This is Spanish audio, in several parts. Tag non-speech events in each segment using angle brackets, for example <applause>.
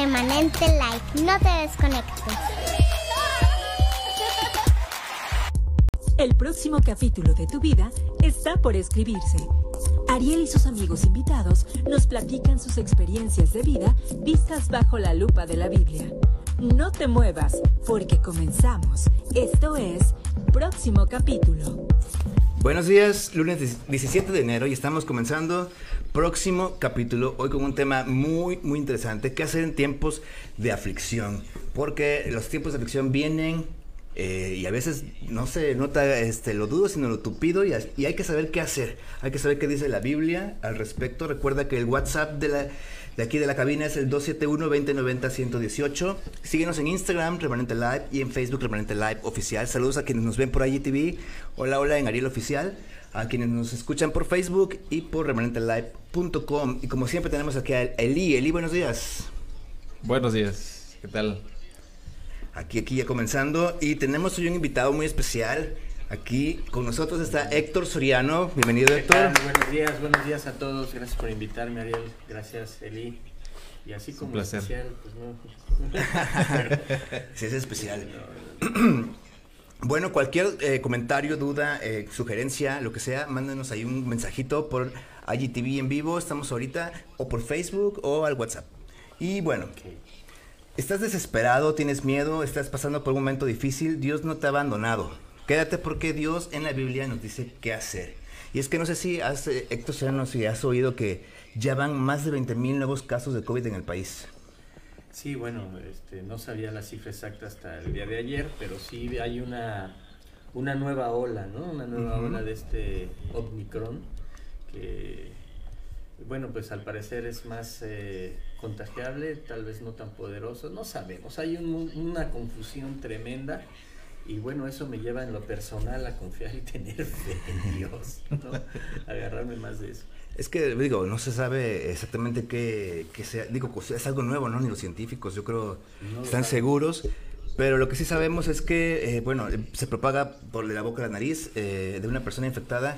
Remanente Live. No te desconectes. El próximo capítulo de tu vida está por escribirse. Ariel y sus amigos invitados nos platican sus experiencias de vida vistas bajo la lupa de la Biblia. No te muevas, porque comenzamos. Esto es Próximo Capítulo. Buenos días, lunes 17 de enero y estamos comenzando próximo capítulo, hoy con un tema muy, muy interesante, qué hacer en tiempos de aflicción, porque los tiempos de aflicción vienen eh, y a veces no se nota este, lo duro, sino lo tupido y, y, hay que saber qué hacer, hay que saber qué dice la Biblia al respecto. Recuerda que el WhatsApp de, la, de aquí de la cabina es el 271-2090-118. Síguenos en Instagram, Remanente Live, y en Facebook, Remanente Live Oficial. Saludos a quienes nos ven por IGTV. Hola, hola en Ariel Oficial a quienes nos escuchan por Facebook y por remanentelive.com. Y como siempre tenemos aquí a Eli. Eli, buenos días. Buenos días, ¿qué tal? Aquí, aquí ya comenzando. Y tenemos hoy un invitado muy especial. Aquí con nosotros está Héctor Soriano. Bienvenido, Héctor. Buenos días, buenos días a todos. Gracias por invitarme, Ariel. Gracias, Eli. Y así como placer. especial, pues no. <laughs> <laughs> sí, es especial. <clears throat> Bueno, cualquier eh, comentario, duda, eh, sugerencia, lo que sea, mándenos ahí un mensajito por IGTV en vivo, estamos ahorita, o por Facebook o al WhatsApp. Y bueno, estás desesperado, tienes miedo, estás pasando por un momento difícil, Dios no te ha abandonado. Quédate porque Dios en la Biblia nos dice qué hacer. Y es que no sé si has, eh, Héctor Serrano, si has oído que ya van más de 20 mil nuevos casos de COVID en el país. Sí, bueno, este, no sabía la cifra exacta hasta el día de ayer, pero sí hay una, una nueva ola, ¿no? Una nueva uh -huh. ola de este Omicron, que, bueno, pues al parecer es más eh, contagiable, tal vez no tan poderoso, no sabemos, hay un, una confusión tremenda. Y bueno, eso me lleva en lo personal a confiar y <laughs> tener fe en Dios, ¿no? Agarrarme más de eso. Es que, digo, no se sabe exactamente qué, qué sea. Digo, pues, es algo nuevo, ¿no? Ni los científicos, yo creo, no, están seguros. Pero lo que sí sabemos es que, eh, bueno, se propaga por la boca a la nariz eh, de una persona infectada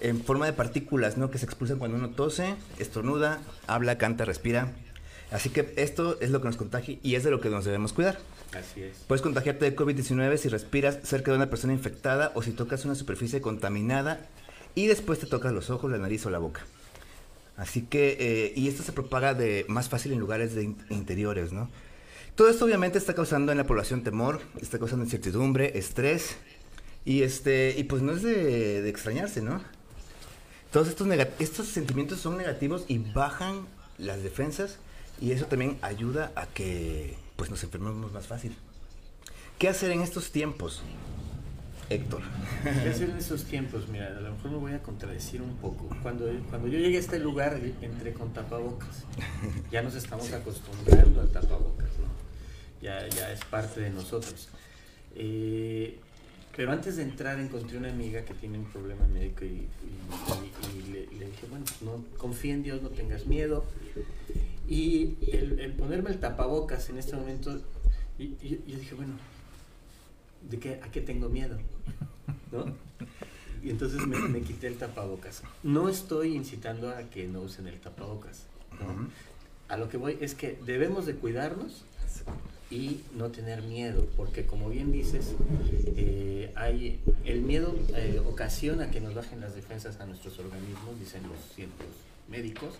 en forma de partículas, ¿no? Que se expulsan cuando uno tose, estornuda, habla, canta, respira. Así que esto es lo que nos contagia y es de lo que nos debemos cuidar. Así es. Puedes contagiarte de COVID-19 si respiras cerca de una persona infectada o si tocas una superficie contaminada y después te tocas los ojos, la nariz o la boca. Así que, eh, y esto se propaga de más fácil en lugares de in interiores, ¿no? Todo esto obviamente está causando en la población temor, está causando incertidumbre, estrés, y este, y pues no es de, de extrañarse, ¿no? Todos estos, estos sentimientos son negativos y bajan las defensas, y eso también ayuda a que pues nos enfermemos más fácil. ¿Qué hacer en estos tiempos? Héctor. ¿Qué hacer en esos tiempos? Mira, a lo mejor me voy a contradecir un poco. Cuando, cuando yo llegué a este lugar, entré con tapabocas. Ya nos estamos acostumbrando al tapabocas, ¿no? Ya, ya es parte de nosotros. Eh, pero antes de entrar encontré una amiga que tiene un problema médico y, y, y, y le, le, dije, bueno, no, confía en Dios, no tengas miedo. Y el, el ponerme el tapabocas en este momento, y, yo dije, bueno, ¿de qué, ¿a qué tengo miedo? ¿No? Y entonces me, me, quité el tapabocas. No estoy incitando a que no usen el tapabocas. ¿no? Uh -huh. A lo que voy es que debemos de cuidarnos y no tener miedo, porque como bien dices, eh, hay, el miedo eh, ocasiona que nos bajen las defensas a nuestros organismos, dicen los cientos médicos,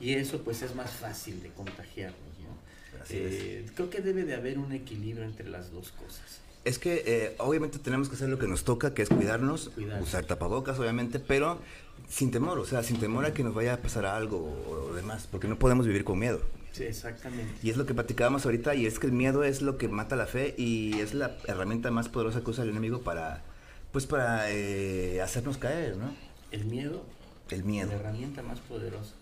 y eso pues es más fácil de contagiarnos. ¿no? Eh, creo que debe de haber un equilibrio entre las dos cosas. Es que eh, obviamente tenemos que hacer lo que nos toca, que es cuidarnos, Cuidar. usar tapabocas, obviamente, pero sin temor, o sea, sin temor a que nos vaya a pasar algo o, demás, porque no podemos vivir con miedo. Sí, exactamente. Y es lo que platicábamos ahorita, y es que el miedo es lo que mata la fe y es la herramienta más poderosa que usa el enemigo para, pues, para eh, hacernos caer, ¿no? El miedo. El miedo. La herramienta más poderosa.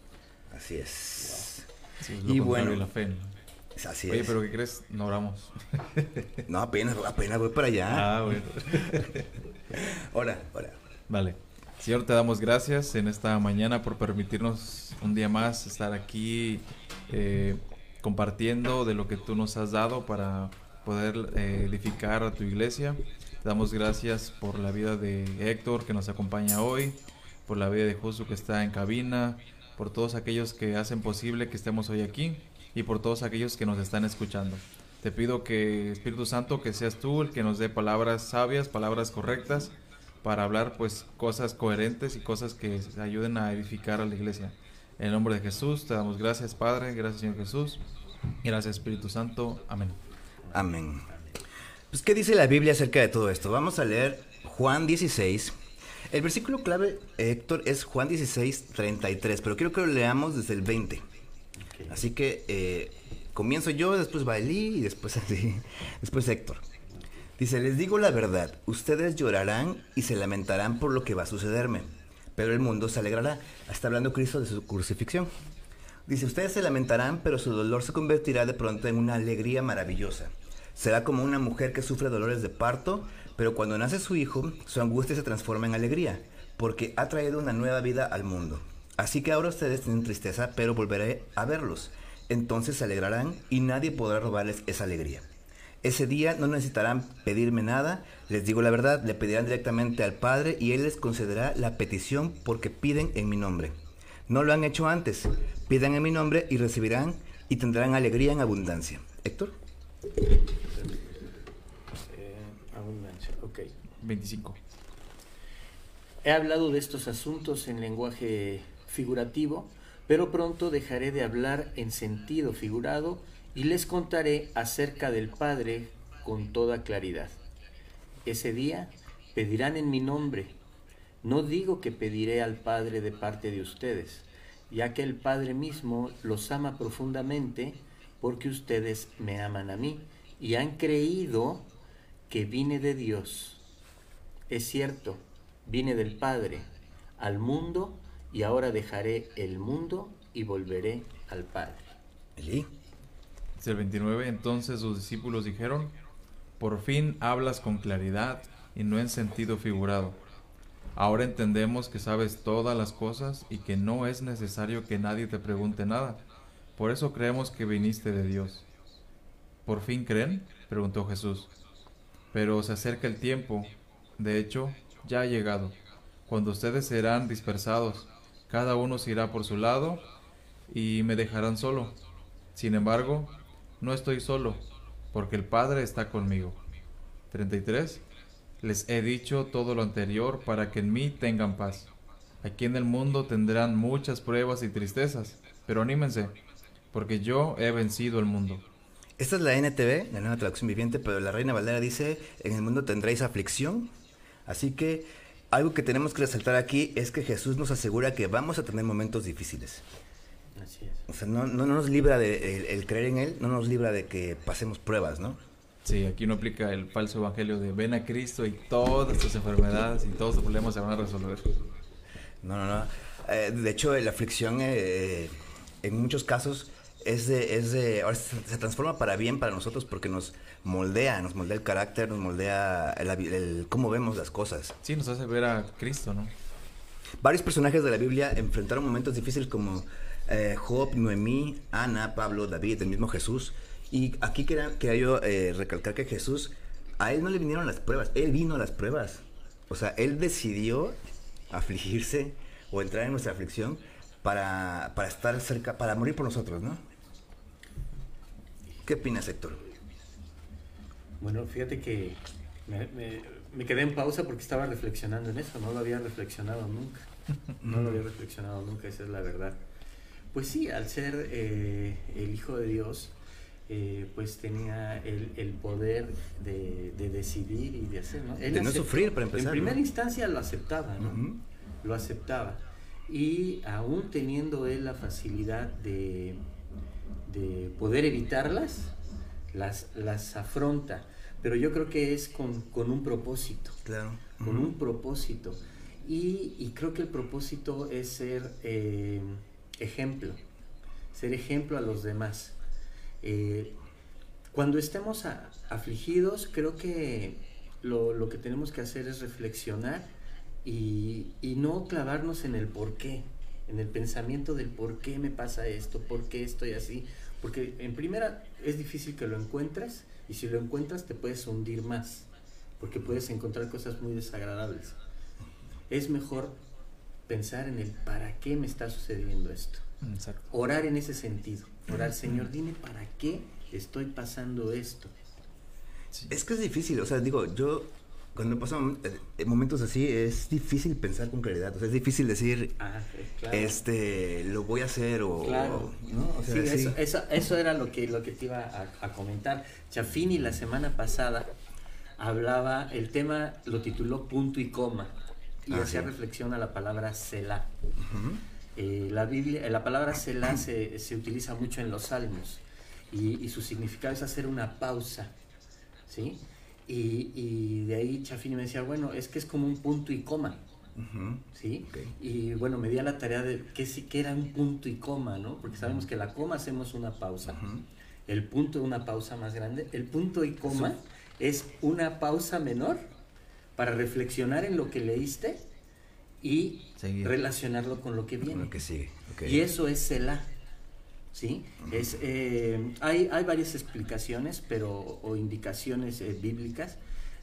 Así es. Wow. Sí, y bueno. La fe, ¿no? Así Oye, es. pero ¿qué crees? No oramos. <laughs> no, apenas, apenas voy para allá. Ah, bueno. <laughs> hola, hola. Vale. Señor, te damos gracias en esta mañana por permitirnos un día más estar aquí eh, compartiendo de lo que tú nos has dado para poder eh, edificar a tu iglesia. Te damos gracias por la vida de Héctor que nos acompaña hoy, por la vida de Josu que está en cabina, por todos aquellos que hacen posible que estemos hoy aquí. Y por todos aquellos que nos están escuchando. Te pido que, Espíritu Santo, que seas tú el que nos dé palabras sabias, palabras correctas, para hablar pues cosas coherentes y cosas que ayuden a edificar a la iglesia. En el nombre de Jesús te damos gracias, Padre, gracias, Señor Jesús. Gracias, Espíritu Santo. Amén. Amén. Pues, ¿qué dice la Biblia acerca de todo esto? Vamos a leer Juan 16. El versículo clave, Héctor, es Juan 16, 33, pero quiero que lo leamos desde el 20. Así que eh, comienzo yo, después Eli y después <laughs> así, después Héctor. Dice, les digo la verdad, ustedes llorarán y se lamentarán por lo que va a sucederme, pero el mundo se alegrará. Está hablando Cristo de su crucifixión. Dice, ustedes se lamentarán, pero su dolor se convertirá de pronto en una alegría maravillosa. Será como una mujer que sufre dolores de parto, pero cuando nace su hijo, su angustia se transforma en alegría, porque ha traído una nueva vida al mundo. Así que ahora ustedes tienen tristeza, pero volveré a verlos. Entonces se alegrarán y nadie podrá robarles esa alegría. Ese día no necesitarán pedirme nada, les digo la verdad, le pedirán directamente al Padre y Él les concederá la petición porque piden en mi nombre. No lo han hecho antes, pidan en mi nombre y recibirán y tendrán alegría en abundancia. Héctor. Eh, abundancia, ok. 25. He hablado de estos asuntos en lenguaje figurativo, pero pronto dejaré de hablar en sentido figurado y les contaré acerca del Padre con toda claridad. Ese día pedirán en mi nombre. No digo que pediré al Padre de parte de ustedes, ya que el Padre mismo los ama profundamente porque ustedes me aman a mí y han creído que vine de Dios. Es cierto, vine del Padre al mundo y ahora dejaré el mundo y volveré al Padre. Eli. Dice el 29, entonces sus discípulos dijeron, por fin hablas con claridad y no en sentido figurado. Ahora entendemos que sabes todas las cosas y que no es necesario que nadie te pregunte nada. Por eso creemos que viniste de Dios. ¿Por fin creen? preguntó Jesús. Pero se acerca el tiempo, de hecho, ya ha llegado, cuando ustedes serán dispersados, cada uno se irá por su lado y me dejarán solo. Sin embargo, no estoy solo, porque el Padre está conmigo. 33. Les he dicho todo lo anterior para que en mí tengan paz. Aquí en el mundo tendrán muchas pruebas y tristezas, pero anímense, porque yo he vencido el mundo. Esta es la NTV, la nueva traducción viviente, pero la Reina Valera dice, en el mundo tendréis aflicción. Así que algo que tenemos que resaltar aquí es que Jesús nos asegura que vamos a tener momentos difíciles. Así es. O sea, no, no nos libra de el, el creer en Él, no nos libra de que pasemos pruebas, ¿no? Sí, aquí no aplica el falso evangelio de ven a Cristo y todas tus enfermedades y todos tus problemas se van a resolver. No, no, no. Eh, de hecho, la aflicción eh, en muchos casos es de, es de, ahora se, se transforma para bien para nosotros porque nos moldea, nos moldea el carácter, nos moldea el, el- cómo vemos las cosas. Sí, nos hace ver a Cristo, ¿no? Varios personajes de la Biblia enfrentaron momentos difíciles como eh, Job, Noemí, Ana, Pablo, David, el mismo Jesús. Y aquí quería, quería yo eh, recalcar que Jesús, a él no le vinieron las pruebas, él vino a las pruebas. O sea, él decidió afligirse o entrar en nuestra aflicción para, para estar cerca, para morir por nosotros, ¿no? ¿Qué opinas, Héctor? Bueno, fíjate que me, me- me quedé en pausa porque estaba reflexionando en eso, no lo había reflexionado nunca. No lo había reflexionado nunca, esa es la verdad. Pues sí, al ser eh, el Hijo de Dios, eh, pues tenía el, el poder de, de decidir y de hacer, ¿no? Él De no aceptó- sufrir, para empezar, En primera ¿no? instancia lo aceptaba, ¿no? Ujú. Lo aceptaba. Y aún teniendo él la facilidad de, de poder evitarlas, las, las afronta. Pero yo creo que es con, con un propósito Claro. con un propósito. Y, y creo que el propósito es ser eh, ejemplo, ser ejemplo a los demás. Eh, cuando estemos a- afligidos, creo que lo, lo que tenemos que hacer es reflexionar y, y no clavarnos en el por qué, en el pensamiento del por qué me pasa esto, por qué estoy así. Porque en primera es difícil que lo encuentres y si lo encuentras te puedes hundir más porque puedes encontrar cosas muy desagradables. Es mejor pensar en el para qué me está sucediendo esto. Exacto. Orar en ese sentido. Orar, Señor, dime para qué estoy pasando esto. Es que es difícil, o sea, digo, yo cuando pasan eh, momentos así es difícil pensar con claridad, o sea, es difícil decir, Ah, eh, claro. este, lo voy a hacer o, Claro. ¿no? O sea, sí, sí. Eso, eso, eso era lo que, lo que te iba a, a comentar. Chafini la semana pasada hablaba, el tema lo tituló punto y coma y Ah, hacía sí. reflexión a la palabra Selah. Ujú. Eh, la, Biblia, eh, la palabra Selah se, se utiliza mucho en los salmos y, y su significado es hacer una pausa, ¿sí? Y, y de ahí Chafini me decía, bueno, es que es como un punto y coma. ¿sí? Y bueno, me di a la tarea de que sí que era un punto y coma, ¿no? Porque sabemos que la coma hacemos una pausa, el punto una pausa más grande, el punto y coma es una pausa menor para reflexionar en lo que leíste y Seguir. relacionarlo con lo que Con viene. lo que sigue. ok. Y eso es Selah. ¿Sí? Es, eh, hay, hay varias explicaciones pero, o indicaciones eh, bíblicas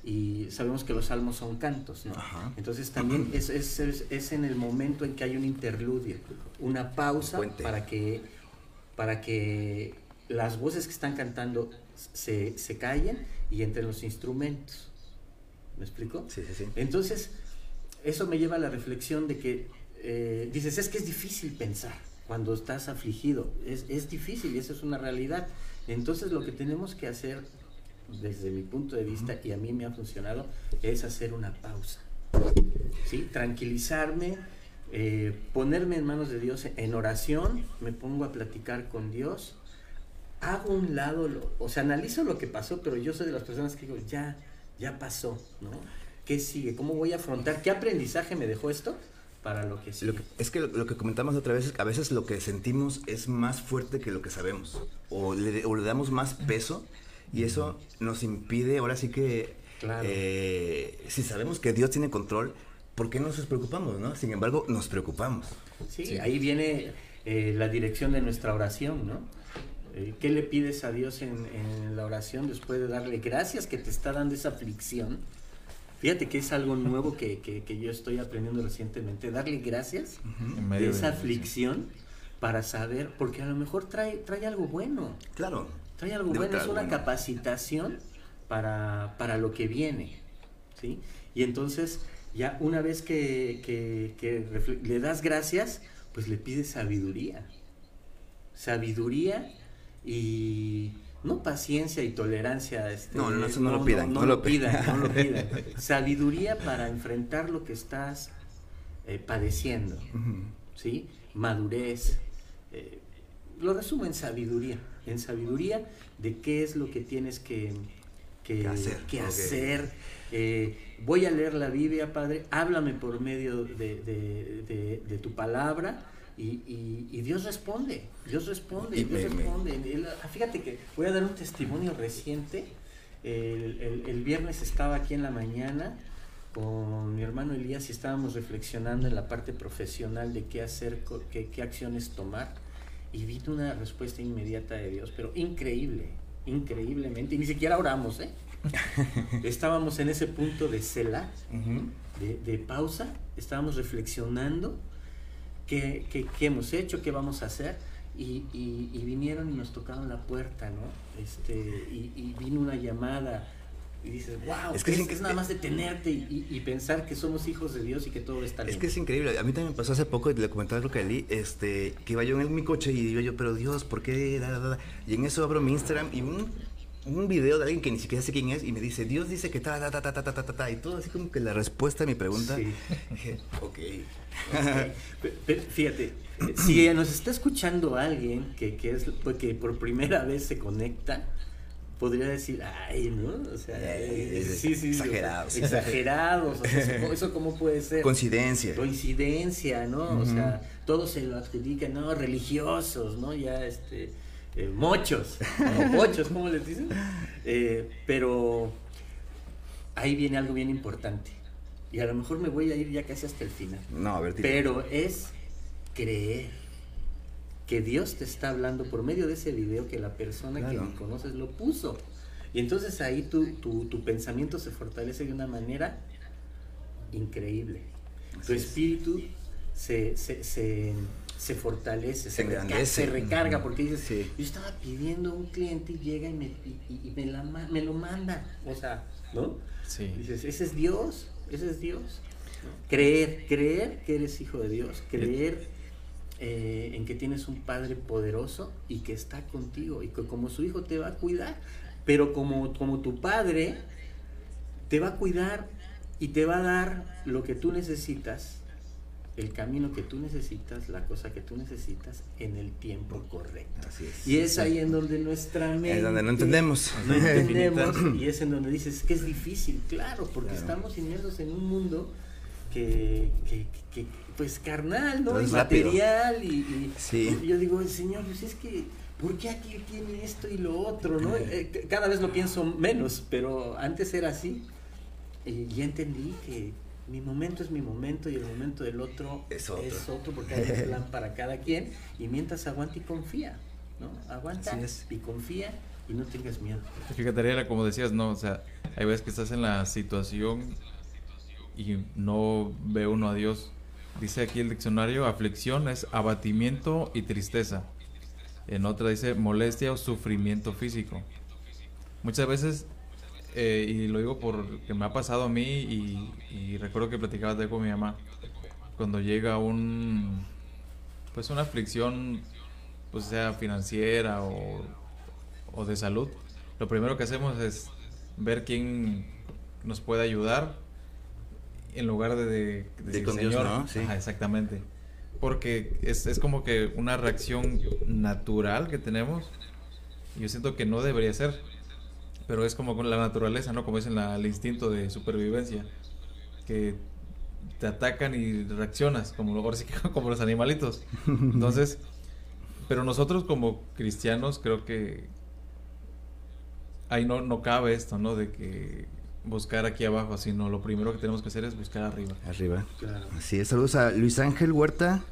y sabemos que los salmos son cantos, ¿no? Ajá. Entonces también es, es, es- en el momento en que hay un interludio, una pausa para que, para que las voces que están cantando se, se callen y entren los instrumentos. ¿Me explico? Sí, sí, sí. Entonces, eso me lleva a la reflexión de que eh, dices, es que es difícil pensar cuando estás afligido, es, es difícil y eso es una realidad. Entonces, lo que tenemos que hacer, desde mi punto de vista, y a mí me ha funcionado, es hacer una pausa. ¿Sí? Tranquilizarme, eh, ponerme en manos de Dios en oración, me pongo a platicar con Dios, hago un lado, o sea, analizo lo que pasó, pero yo soy de las personas que digo, ya, ya pasó, ¿no? ¿Qué sigue? ¿Cómo voy a afrontar? ¿Qué aprendizaje me dejó esto para lo que sigue? Lo que- es que lo, lo que comentamos otra vez es que a veces lo que sentimos es más fuerte que lo que sabemos. O le, o le damos más peso y eso nos impide, ahora sí que, Claro. eh, si sabemos que Dios tiene control, ¿por qué no nos preocupamos, no? Sin embargo, nos preocupamos. Sí, Sí. ahí viene eh, la dirección de nuestra oración, ¿no? Eh, ¿Qué le pides a Dios en, en la oración después de darle gracias que te está dando esa aflicción? Fíjate que es algo nuevo que, que- que yo estoy aprendiendo recientemente, darle gracias de esa aflicción para saber, porque a lo mejor trae, trae algo bueno. Claro. Trae algo Debe bueno, es una bueno. capacitación para, para lo que viene. ¿sí? Y entonces, ya una vez que, que- que le das gracias, pues le pides sabiduría. Sabiduría y no paciencia y tolerancia. este, No, no, eso no lo pidan, no lo pidan, no lo pidan. Sabiduría para enfrentar lo que estás eh, padeciendo. ¿sí? Madurez. eh, lo resumo en sabiduría. En sabiduría de qué es lo que tienes que, que, Que hacer, que ok. hacer. Eh, voy a leer la Biblia, Padre. Háblame por medio de, de- de- de tu palabra. Y, y- y Dios responde, Dios responde, Y Dios me- responde. Ah, fíjate que voy a dar un testimonio reciente. El, el- el viernes estaba aquí en la mañana con mi hermano Elías y estábamos reflexionando en la parte profesional de qué hacer, qué, qué acciones tomar. Y vi una respuesta inmediata de Dios, pero increíble, increíblemente. Y ni siquiera oramos, ¿eh? <laughs> Estábamos en ese punto de cela, Ujú. de, de pausa, estábamos reflexionando qué, qué- qué hemos hecho, qué vamos a hacer, y, y- y vinieron y nos tocaron la puerta, ¿no? Este, y, y vino una llamada, y dices, wow, Es es, que es es, inc- nada más detenerte y, y- pensar que somos hijos de Dios y que todo está Es bien. que es increíble. A mí también me pasó hace poco, y le comentaba creo que a Eli, este, que iba yo en mi coche y iba yo, pero Dios, ¿por qué? Da, da, da, da? Y en eso abro mi Instagram y un, un video de alguien que ni siquiera sé quién es y me dice, Dios dice que ta, ta, ta, ta, ta, ta, ta, ta, ta", y todo así como que la respuesta a mi pregunta. Sí. Dije, ok. Pe- pe- Fíjate, si nos está escuchando alguien que, que es pues, que por primera vez se conecta, podría decir, ay, ¿no? O sea, Eh, eh, sí, sí, exagerados. Exagerados. o sea, eso, eso cómo puede ser. Coincidencia. Coincidencia, ¿no? O sea, todos se lo adjudican, ¿no? Religiosos, ¿no? Ya, este, eh, mochos, o ¿cómo les dicen? Eh, pero ahí viene algo bien importante. Y a lo mejor me voy a ir ya casi hasta el final. No, a ver, tira. Pero es creer que Dios te está hablando por medio de ese video que la persona que ni conoces lo puso. Y entonces ahí tu, tu, tu pensamiento se fortalece de una manera increíble. Tu es. espíritu se, se, se, se fortalece, Se se, reca- engrandece. se recarga, porque dices, Sí. yo estaba pidiendo un cliente y llega y me, y, y- y me, la me lo manda, o sea, ¿no? Sí. Dices, ese es Dios, ese es Dios. ¿no? Creer, creer que eres hijo de Dios, creer eh, en que tienes un Padre poderoso y que está contigo y que como su hijo te va a cuidar, pero como, como tu Padre te va a cuidar y te va a dar lo que tú necesitas, el camino que tú necesitas, la cosa que tú necesitas en el tiempo correcto. Así es. Y es ahí en donde nuestra mente... Es donde no entendemos. No entendemos <laughs> y es en donde dices que es difícil, claro, porque Claro. estamos inmersos en un mundo que, que, que, pues carnal, ¿no? Y rápido. material y, y- Sí. yo digo, Señor, pues es que, ¿por qué aquí tiene esto y lo otro, no? Eh, cada vez lo pienso menos, pero antes era así. Y ya entendí que mi momento es mi momento y el momento del otro Es otro. porque hay un plan para cada quien. Y mientras aguanta y confía, ¿no? Aguanta es. y confía y no tengas miedo. Fíjate, como decías, no, o sea, hay veces que estás en la situación y no ve uno a Dios. Dice aquí el diccionario, aflicción es abatimiento y tristeza. En otra dice molestia o sufrimiento físico. Muchas veces, eh, y lo digo porque me ha pasado a mí y, y recuerdo que platicaba de con mi mamá, cuando llega un, pues una aflicción, pues sea financiera o, o de salud, lo primero que hacemos es ver quién nos puede ayudar en lugar de, de, De decir, con Dios, Señor, ¿no? Sí. Ajá, exactamente. Porque es, es como que una reacción natural que tenemos. Yo siento que no debería ser. Pero es como con la naturaleza, ¿no? Como dicen la, el instinto de supervivencia. Que te atacan y reaccionas, como, ahora sí <laughs> como los animalitos. Entonces, pero nosotros como cristianos creo que ahí no, no cabe esto, ¿no? De que buscar aquí abajo, sino lo primero que tenemos que hacer es buscar arriba. Arriba. Claro. Así es, saludos a Luis Ángel Huerta.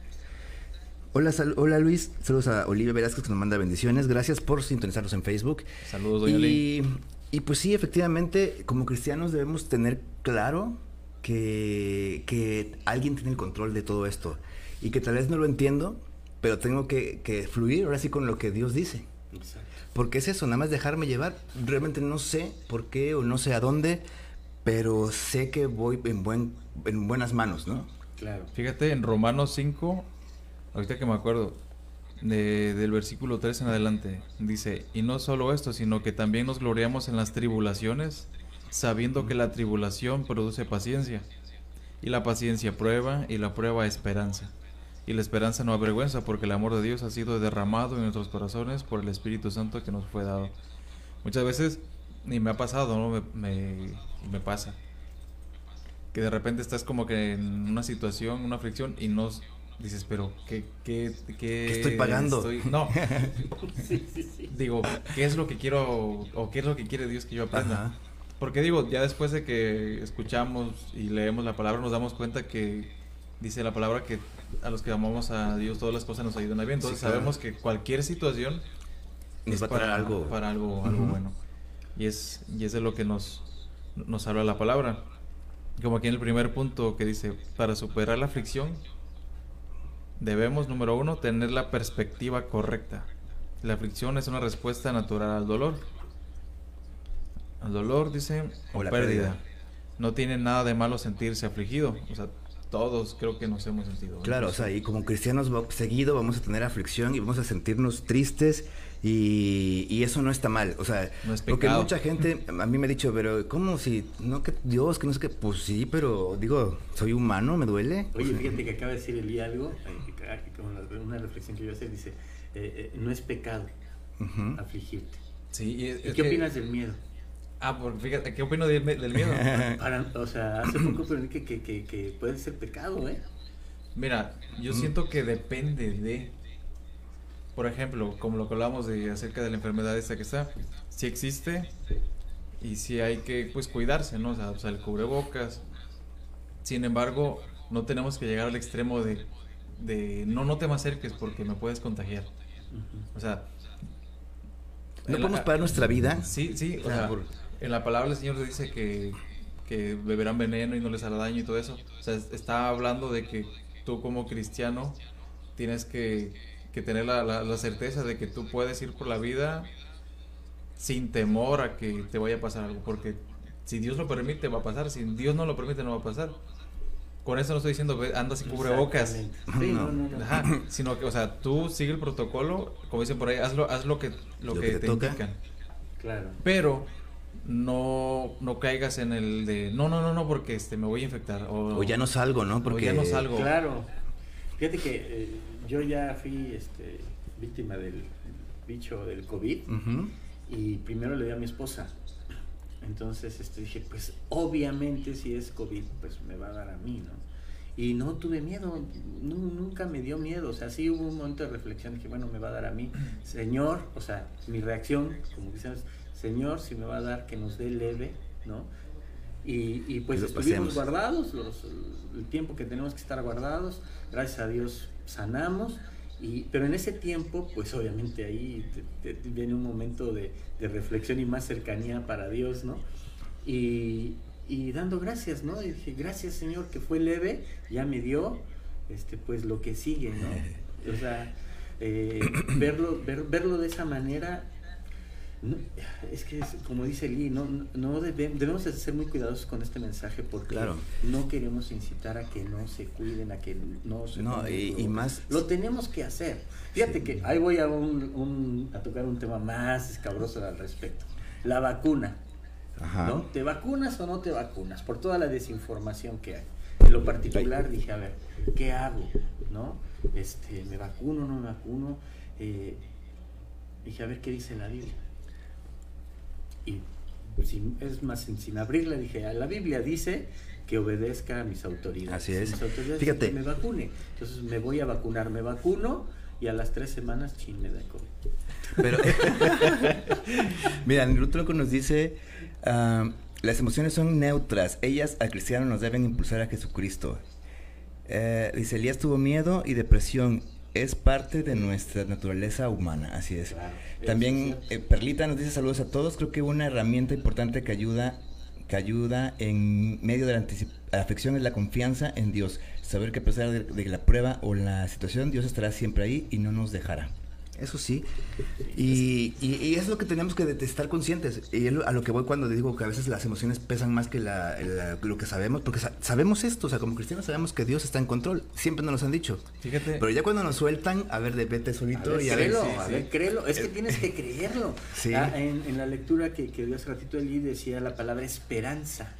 Hola, sal- hola Luis, saludos a Olivia Velázquez que nos manda bendiciones. Gracias por sintonizarnos en Facebook. Saludos, doña. Y, y pues sí, efectivamente, como cristianos debemos tener claro que, que alguien tiene el control de todo esto. Y que tal vez no lo entiendo, pero tengo que, que fluir ahora sí con lo que Dios dice. Exacto. Porque es eso, nada más dejarme llevar. Realmente no sé por qué o no sé a dónde, pero sé que voy en, buen, en buenas manos, ¿no? Claro. Fíjate, en Romanos 5, ahorita que me acuerdo, de- del versículo 3 en adelante, dice, y no solo esto, sino que también nos gloriamos en las tribulaciones, sabiendo que la tribulación produce paciencia, y la paciencia prueba, y la prueba esperanza. Y la esperanza no avergüenza, porque el amor de Dios ha sido derramado en nuestros corazones por el Espíritu Santo que nos fue dado. Muchas veces, y me ha pasado, ¿no? Me, me, pasa que de repente estás como que en una situación, una fricción y no dices, pero ¿qué, qué, qué, ¿Qué estoy pagando? estoy-" No, <laughs> Sí, sí, sí. digo, ¿qué es lo que quiero o qué es lo que quiere Dios que yo aprenda? Ajá. Porque digo, ya después de que escuchamos y leemos la palabra nos damos cuenta que dice la palabra que a los que amamos a Dios todas las cosas nos ayudan a bien. Entonces Sí, claro. sabemos que cualquier situación Nos es va a traer para algo. para algo, algo Ujú. bueno. Y es, y es de lo que nos, nos habla la palabra. Como aquí en el primer punto que dice, para superar la aflicción, debemos, número uno, tener la perspectiva correcta. La aflicción es una respuesta natural al dolor. Al dolor, dice, o, la pérdida. pérdida. No tiene nada de malo sentirse afligido. O sea, todos creo que nos hemos sentido. Claro, o sea, y como cristianos seguido vamos a tener aflicción y vamos a sentirnos tristes y, y eso no está mal, o sea, No es porque mucha gente a mí me ha dicho, pero ¿cómo si no que Dios, que no sé qué? Pues sí, pero digo, soy humano, me duele. Oye, fíjate que acaba de decir Elí algo, una reflexión que yo hacer, dice, eh, eh, no es pecado afligirte. Sí, y es- ¿Y es qué que- opinas del miedo? Ah, porque fíjate, ¿qué opino del, del miedo? <laughs> Para, o sea, hace poco aprendí que, que, que, que puede ser pecado, ¿eh? Mira, yo Mm. siento que depende de. Por ejemplo, como lo que hablamos de acerca de la enfermedad esta que está, si existe y si hay que pues cuidarse, ¿no? O sea, o sea, el cubrebocas. Sin embargo, no tenemos que llegar al extremo de, de no, no te me acerques porque me puedes contagiar. O sea, No podemos parar nuestra vida. Sí, sí, o O sea, en la palabra el Señor dice que, que beberán veneno y no les hará daño y todo eso. O sea, es- está hablando de que tú como cristiano tienes que, que tener la, la, la certeza de que tú puedes ir por la vida sin temor a que te vaya a pasar algo, porque si Dios lo permite va a pasar, si Dios no lo permite no va a pasar. Con eso no estoy diciendo ve, anda sin cubrebocas. Sí, no, no, no. Ajá, sino que, o sea, tú sigue el protocolo, como dicen por ahí, haz lo, haz lo que, lo Lo que, que te te toca. indican. Claro. Pero no, no caigas en el de, no, no, no, no, porque este, me voy a infectar. O, O ya no salgo, ¿no? Porque ya no salgo. Claro. Fíjate que eh, yo ya fui este, víctima del bicho del COVID y primero le di a mi esposa. Entonces este, dije, pues obviamente si es COVID, pues me va a dar a mí, ¿no? Y no tuve miedo, nu- nunca me dio miedo, o sea, sí hubo un momento de reflexión, dije, bueno, me va a dar a mí. Señor, o sea, mi reacción, como es, Señor, si me va a dar, que nos dé leve, ¿no? Y, y pues lo estuvimos guardados, los- el tiempo que tenemos que estar guardados, gracias a Dios sanamos, y, pero en ese tiempo, pues obviamente ahí te- te- viene un momento de, de reflexión y más cercanía para Dios, ¿no? Y, y dando gracias, ¿no? Y dije, gracias Señor, que fue leve, ya me dio, este, pues lo que sigue, ¿no? <laughs> O sea, eh, verlo, ver- verlo de esa manera no, es que es, como dice Lee, no, no debe- debemos de ser muy cuidadosos con este mensaje porque Claro. no queremos incitar a que no se cuiden, a que no se No, y- más- Lo tenemos que hacer. Fíjate que ahí voy a, un- un- a tocar un tema más escabroso al respecto. La vacuna. Ajá. ¿no? ¿Te vacunas o no te vacunas? Por toda la desinformación que hay. En lo particular dije, a ver, ¿qué hago? ¿No? Este, ¿Me vacuno o no me vacuno? Eh, dije, a ver, ¿qué dice la Biblia? Y sin- es más, sin, abrirla, dije, la Biblia dice que obedezca a mis autoridades. Así es. Mis autoridades Fíjate. que me vacune. Entonces me voy a vacunar, me vacuno y a las tres semanas, chin, me da COVID. Pero, <laughs> mira, Nutrólogo nos dice, ah, las emociones son neutras, ellas al cristiano nos deben impulsar a Jesucristo. Eh, dice, Elías tuvo miedo y depresión, es parte de nuestra naturaleza humana, así es. También eh, Perlita nos dice saludos a todos, creo que una herramienta importante que ayuda que ayuda en medio de la anticip- afección es la confianza en Dios, saber que a pesar de la prueba o la situación, Dios estará siempre ahí y no nos dejará. Eso sí. Y, y- y es lo que tenemos que estar conscientes. Y a lo que voy cuando digo que a veces las emociones pesan más que la- la- lo que sabemos, porque sa- sabemos esto, o sea, como cristianos sabemos que Dios está en control, siempre nos lo han dicho. Fíjate. Pero ya cuando nos sueltan, a ver, de vete A solito ver, y a ver. créelo, sí, a sí. ver, créelo. Es que tienes que creerlo. Sí. Ah, en, en la lectura que, que dio hace ratito Eli decía la palabra esperanza.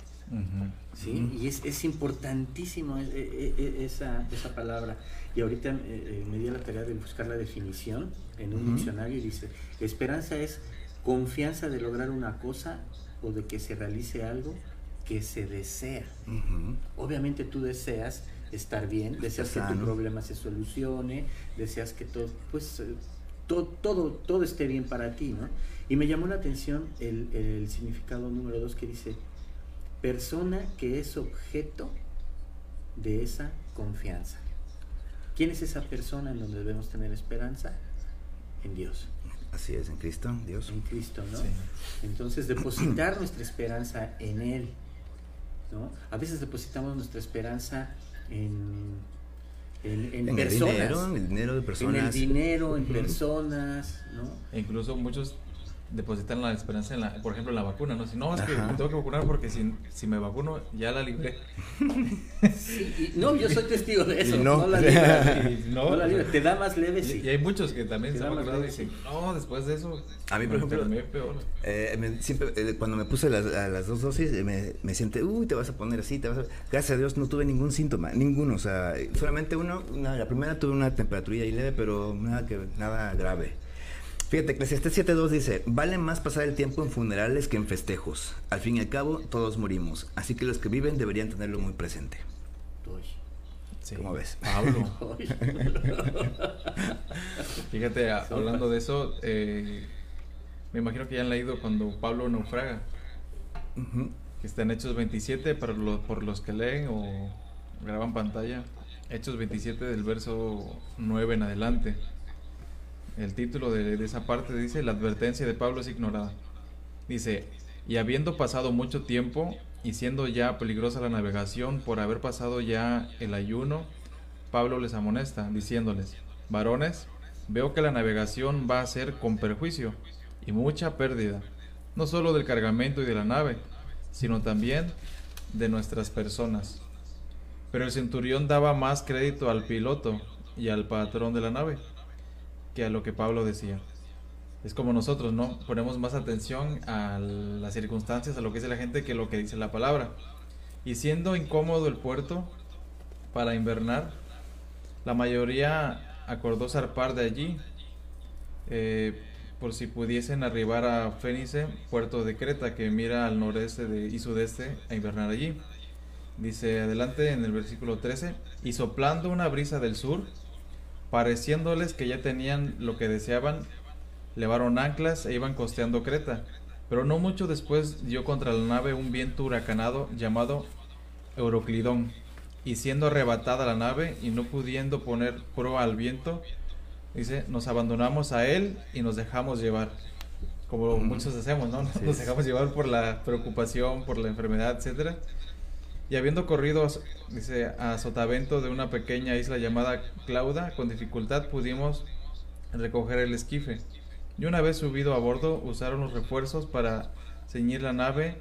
¿sí? Y es, es importantísimo e- e- e- esa, esa palabra. Y ahorita eh, eh, me di a la tarea de buscar la definición en un diccionario y dice, esperanza es confianza de lograr una cosa o de que se realice algo que se desea. Obviamente tú deseas estar bien, deseas que tu problema se solucione, deseas que todo, pues, eh, to- todo, todo esté bien para ti, ¿no? Y me llamó la atención el, el significado número dos que dice, persona que es objeto de esa confianza. ¿Quién es esa persona en donde debemos tener esperanza? En Dios, Así es, en Cristo, Dios. en Cristo, ¿no? Sí. Entonces, depositar <clears throat> nuestra esperanza en Él, ¿no? A veces depositamos nuestra esperanza en, en, en En el dinero, en el dinero de en personas. el dinero, en personas, ¿no? E incluso muchos depositan la esperanza en la, por ejemplo, en la vacuna, ¿no? Si no, es que Ajá. me tengo que vacunar porque si, si me vacuno ya la libré. Sí, y- no, yo soy testigo de eso. <laughs> Y no, no. la libras, Y no, no, la libras. Te da más leve, Y, sí. y hay muchos que también Te se han vacunado y dicen, sí. no, después de eso, A mí, por me ejemplo, enfermé peor. Eh, me- siempre, eh, cuando me puse las, a las dos dosis, eh, me, me siente, uy, te vas a poner así, te vas a... Gracias a Dios no tuve ningún síntoma, ninguno, o sea, solamente uno, una- la primera tuve una temperatura ahí leve, pero nada, que, nada grave. Fíjate, Eclesiastés 7.2 dice, vale más pasar el tiempo en funerales que en festejos. Al fin y al cabo, todos morimos, así que los que viven deberían tenerlo muy presente. Uy, Sí. ¿Cómo ves? Pablo. <laughs> Fíjate, a- hablando de eso, eh, me imagino que ya han leído cuando Pablo naufraga, que está en Hechos 27, para los, por los que leen o graban pantalla, Hechos 27 del verso 9 en adelante. El título de, esa parte dice, la advertencia de Pablo es ignorada. Dice, y habiendo pasado mucho tiempo y siendo ya peligrosa la navegación por haber pasado ya el ayuno, Pablo les amonesta, diciéndoles, varones, veo que la navegación va a ser con perjuicio y mucha pérdida, no solo del cargamento y de la nave, sino también de nuestras personas. Pero el centurión daba más crédito al piloto y al patrón de la nave que a lo que Pablo decía. Es como nosotros, ¿no? Ponemos más atención a las circunstancias, a lo que dice la gente, que lo que dice la palabra. Y siendo incómodo el puerto para invernar, la mayoría acordó zarpar de allí eh, por si pudiesen arribar a Fénice, puerto de Creta, que mira al noreste y sudeste, a invernar allí. Dice adelante en el versículo 13, y soplando una brisa del sur, pareciéndoles que ya tenían lo que deseaban, levaron anclas e iban costeando Creta. Pero no mucho después dio contra la nave un viento huracanado llamado Euroclidón, y siendo arrebatada la nave y no pudiendo poner proa al viento, dice, nos abandonamos a él y nos dejamos llevar. Como muchos hacemos, ¿no? <laughs> Nos dejamos llevar por la preocupación, por la enfermedad, etcétera. Y habiendo corrido, dice, a sotavento de una pequeña isla llamada Clauda, con dificultad pudimos recoger el esquife. Y una vez subido a bordo, usaron los refuerzos para ceñir la nave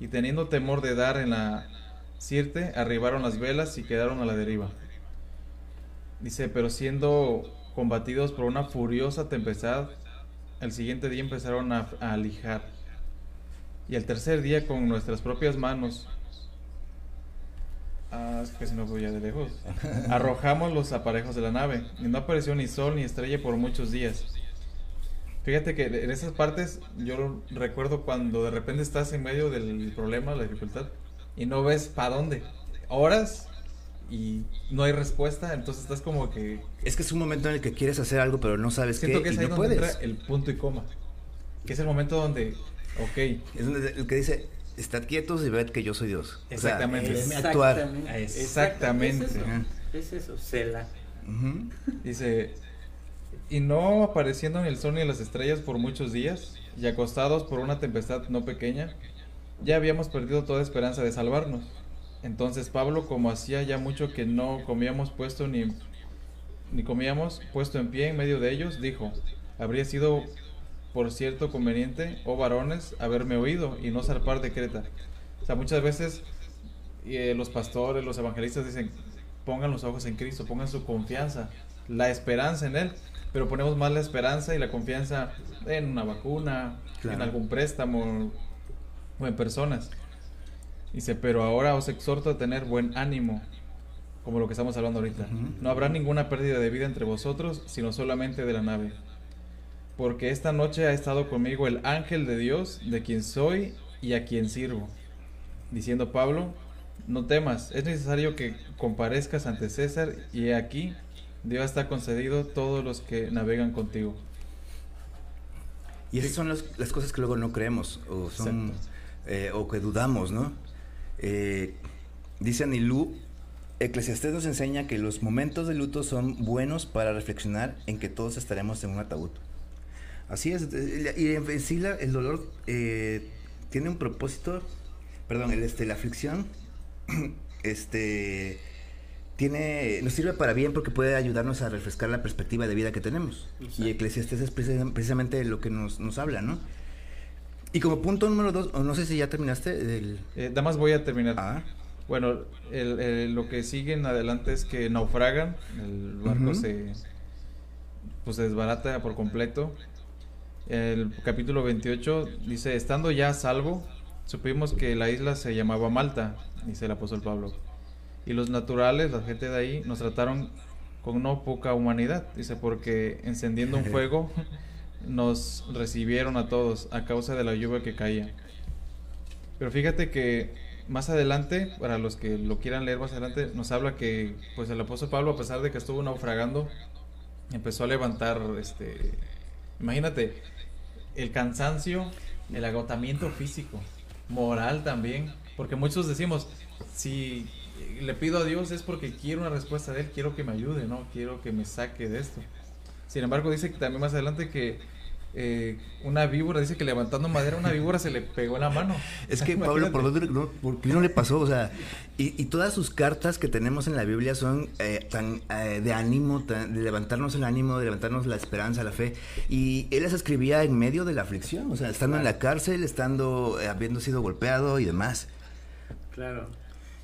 y teniendo temor de dar en la Sirte, arribaron las velas y quedaron a la deriva. Dice, pero siendo combatidos por una furiosa tempestad, el siguiente día empezaron a, alijar. Y el tercer día con nuestras propias manos, ah, es que si no voy ya de lejos, arrojamos los aparejos de la nave y no apareció ni sol ni estrella por muchos días. Fíjate que en esas partes yo recuerdo cuando de repente estás en medio del problema, la dificultad, y no ves para dónde. Horas y no hay respuesta, entonces estás como que... Es que es un momento en el que quieres hacer algo, pero no sabes Siento qué que es y ahí no donde puedes. entra el punto y coma. Que es el momento donde, ok, Es donde el que dice, estad quietos y ved que yo soy Dios. O sea, Exactamente. es actuar. Exactamente. Es eso, Ajá. es eso, cela. Dice, y no apareciendo ni el sol ni las estrellas por muchos días, y acostados por una tempestad no pequeña, ya habíamos perdido toda esperanza de salvarnos. Entonces Pablo, como hacía ya mucho que no comíamos puesto ni, ni comíamos puesto en pie en medio de ellos, dijo, habría sido por cierto conveniente, oh varones, haberme oído y no zarpar de Creta. O sea, muchas veces eh, los pastores, los evangelistas dicen, pongan los ojos en Cristo, pongan su confianza, la esperanza en Él, pero ponemos más la esperanza y la confianza en una vacuna, Claro. en algún préstamo o en personas. Dice, pero ahora os exhorto a tener buen ánimo, como lo que estamos hablando ahorita. No habrá ninguna pérdida de vida entre vosotros, sino solamente de la nave. Porque esta noche ha estado conmigo el ángel de Dios, de quien soy y a quien sirvo. Diciendo Pablo, no temas, es necesario que comparezcas ante César y he aquí, Dios está concedido todos los que navegan contigo. Y esas son las, las cosas que luego no creemos o son eh, o que dudamos, ¿no? Eh, dice Anilú, Eclesiastés nos enseña que los momentos de luto son buenos para reflexionar en que todos estaremos en un ataúd. Así es, eh, y en sí la- el dolor eh, tiene un propósito, perdón, el, este, la aflicción, <clears throat> este, tiene, nos sirve para bien porque puede ayudarnos a refrescar la perspectiva de vida que tenemos. Exacto. Y Eclesiastés es precis- precisamente lo que nos, nos habla, ¿no? Y como punto número dos, no sé si ya terminaste el... Eh, nada más voy a terminar. Ah, Bueno, el- el- lo que sigue en adelante es que naufragan, el barco se, pues, se desbarata por completo. El capítulo 28 dice, estando ya a salvo, supimos que la isla se llamaba Malta, dice el apóstol Pablo. Y los naturales, la gente de ahí, nos trataron con no poca humanidad, dice, porque encendiendo un <laughs> fuego nos recibieron a todos a causa de la lluvia que caía. Pero fíjate que más adelante, para los que lo quieran leer más adelante, nos habla que pues el apóstol Pablo, a pesar de que estuvo naufragando, empezó a levantar, este, imagínate, el cansancio, el agotamiento físico, moral también, porque muchos decimos, si le pido a Dios es porque quiero una respuesta de Él, quiero que me ayude, ¿no? Quiero que me saque de esto. Sin embargo, dice que también más adelante que eh, una víbora, dice que levantando madera una víbora se le pegó en la mano. Es que <laughs> Pablo, ¿por, dónde, no, ¿por qué no le pasó? O sea, y, y, todas sus cartas que tenemos en la Biblia son eh, tan eh, de ánimo, tan, de levantarnos el ánimo, de levantarnos la esperanza, la fe. Y él las escribía en medio de la aflicción, o sea, estando en la cárcel, estando, eh, habiendo sido golpeado y demás. Claro,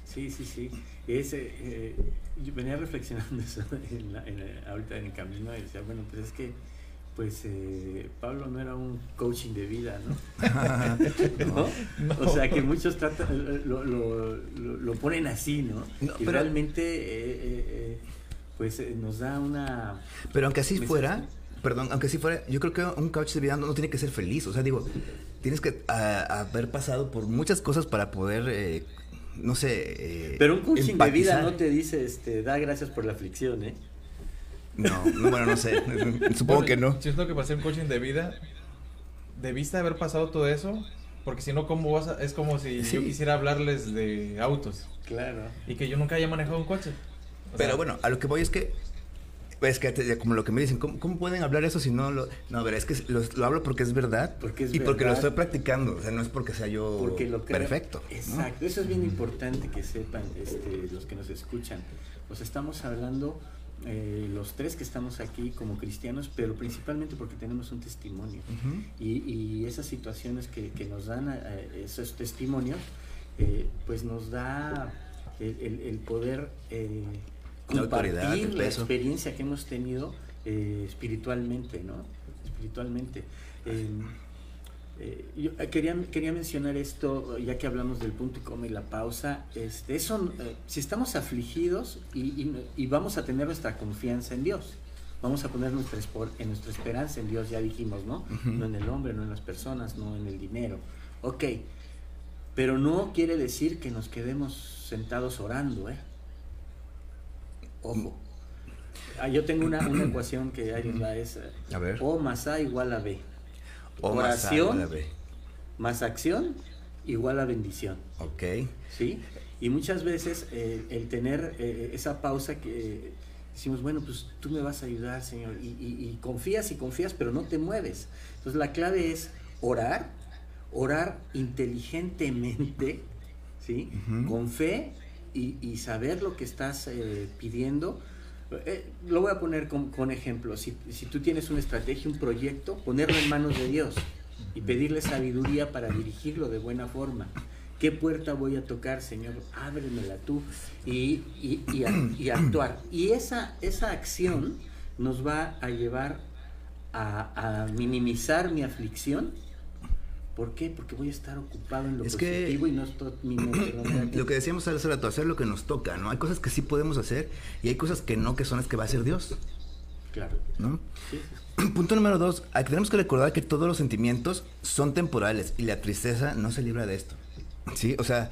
sí, sí, sí. Ese, eh, yo venía reflexionando <laughs> eso en la, en la, ahorita en el camino y decía, bueno, pues es que pues eh, Pablo no era un coaching de vida, ¿no? <laughs> ¿No? ¿No? O sea, que muchos tratan, lo, lo, lo, lo ponen así, ¿no? y pero, realmente, eh, eh, pues nos da una... Pero aunque así fuera, perdón, aunque así fuera, yo creo que un coach de vida no, no tiene que ser feliz, o sea, digo, tienes que a, haber pasado por muchas cosas para poder... Eh, no sé. Pero un coaching empatizar. de vida no te dice, este, da gracias por la aflicción, ¿eh? No, no, bueno, no sé. <laughs> Supongo Bueno, que no. Si es lo que pasé en coaching de vida, debiste haber pasado todo eso, porque si no, ¿cómo vas a, Es como si Sí. yo quisiera hablarles de autos Claro. y que yo nunca haya manejado un coche. O Pero sea, bueno, a lo que voy es que. Es que como lo que me dicen, ¿cómo, cómo pueden hablar eso si no lo.? No, a ver, es que lo, lo hablo porque es verdad. Porque es y porque lo verdad. estoy practicando. O sea, no es porque sea yo Porque lo perfecto. ¿no? Exacto, eso es bien importante que sepan este, los que nos escuchan. Pues estamos hablando eh, los tres que estamos aquí como cristianos, pero principalmente porque tenemos un testimonio. Y, y esas situaciones que, que nos dan eh, esos testimonios, eh, pues nos da el, el- el poder eh, La compartir la peso. experiencia que hemos tenido eh, espiritualmente, ¿no? Espiritualmente. Eh, eh, yo eh, quería, quería mencionar esto, ya que hablamos del punto y coma y la pausa. Este, eso, eh, si estamos afligidos y, y- y vamos a tener nuestra confianza en Dios, vamos a poner nuestra, espor- en nuestra esperanza en Dios, ya dijimos, ¿no? No en el hombre, no en las personas, no en el dinero. Ok, pero no quiere decir que nos quedemos sentados orando, ¿eh? Ojo. Ah, yo tengo una, una ecuación que ahí va, es eh, A ver. O más A igual a B. O oración. Más acción igual a bendición, Ok. ¿sí? Y muchas veces eh, el tener eh, esa pausa que eh, decimos, bueno, pues tú me vas a ayudar, Señor, y, y- y confías y confías, pero no te mueves. Entonces la clave es orar, orar inteligentemente, ¿sí? Con fe y, y saber lo que estás eh, pidiendo. Eh, lo voy a poner con, con ejemplo. Si, si tú tienes una estrategia, un proyecto, ponerlo en manos de Dios y pedirle sabiduría para dirigirlo de buena forma. ¿Qué puerta voy a tocar, Señor? Ábremela tú y, y, y, y actuar. Y esa, esa acción nos va a llevar a, a minimizar mi aflicción. ¿Por qué? Porque voy a estar ocupado en lo Es que- positivo y no estoy mi <clears throat> Lo que decíamos hace rato, hacer lo que nos toca, ¿no? Hay cosas que sí podemos hacer y hay cosas que no, que son las que va a hacer Dios, Claro. ¿no? Sí, <clears throat> Punto número dos, tenemos que recordar que todos los sentimientos son temporales y la tristeza no se libra de esto. ¿Sí? O sea,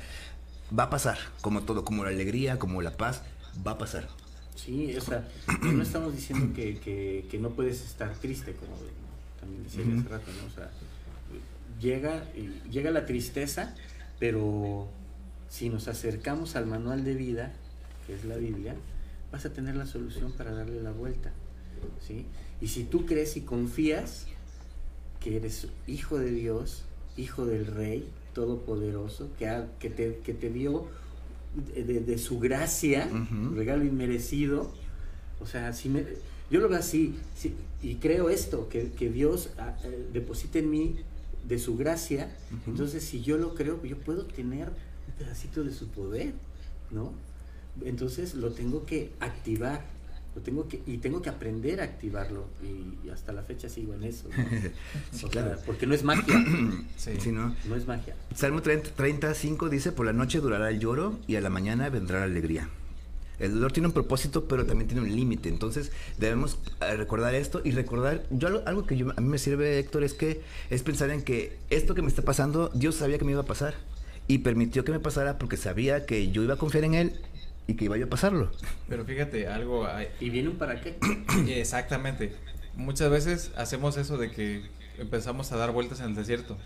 va a pasar, como todo, como la alegría, como la paz, va a pasar. Sí, o sea, <clears throat> no estamos diciendo que, que, que no puedes estar triste, como también decía Ujú. hace rato, ¿no? O sea, llega, y- llega la tristeza, pero si nos acercamos al manual de vida, que es la Biblia, vas a tener la solución para darle la vuelta, ¿sí? Y si tú crees y confías que eres hijo de Dios, hijo del Rey Todopoderoso, que, ha- que, te, que te dio de, su gracia, Ujú. regalo inmerecido, o sea, si me, yo lo veo así, sí, y creo esto, que, que Dios ah, eh, deposita en mí de su gracia, entonces si yo lo creo, yo puedo tener un pedacito de su poder, ¿no? Entonces lo tengo que activar, lo tengo que, y tengo que aprender a activarlo, y, y hasta la fecha sigo en eso, ¿no? <laughs> Sí, O claro. sea, porque no es magia, <coughs> sí. Sí, ¿no? no es magia. Salmo 30, 35 dice, por la noche durará el lloro y a la mañana vendrá la alegría. El dolor tiene un propósito, pero también tiene un límite. Entonces debemos eh, recordar esto y recordar, yo algo, algo que yo- a mí me sirve, Héctor, es que es pensar en que esto que me está pasando, Dios sabía que me iba a pasar y permitió que me pasara porque sabía que yo iba a confiar en Él y que iba yo a pasarlo. Pero fíjate, algo... hay- ¿Y viene un para qué? <coughs> Exactamente. Muchas veces hacemos eso de que empezamos a dar vueltas en el desierto.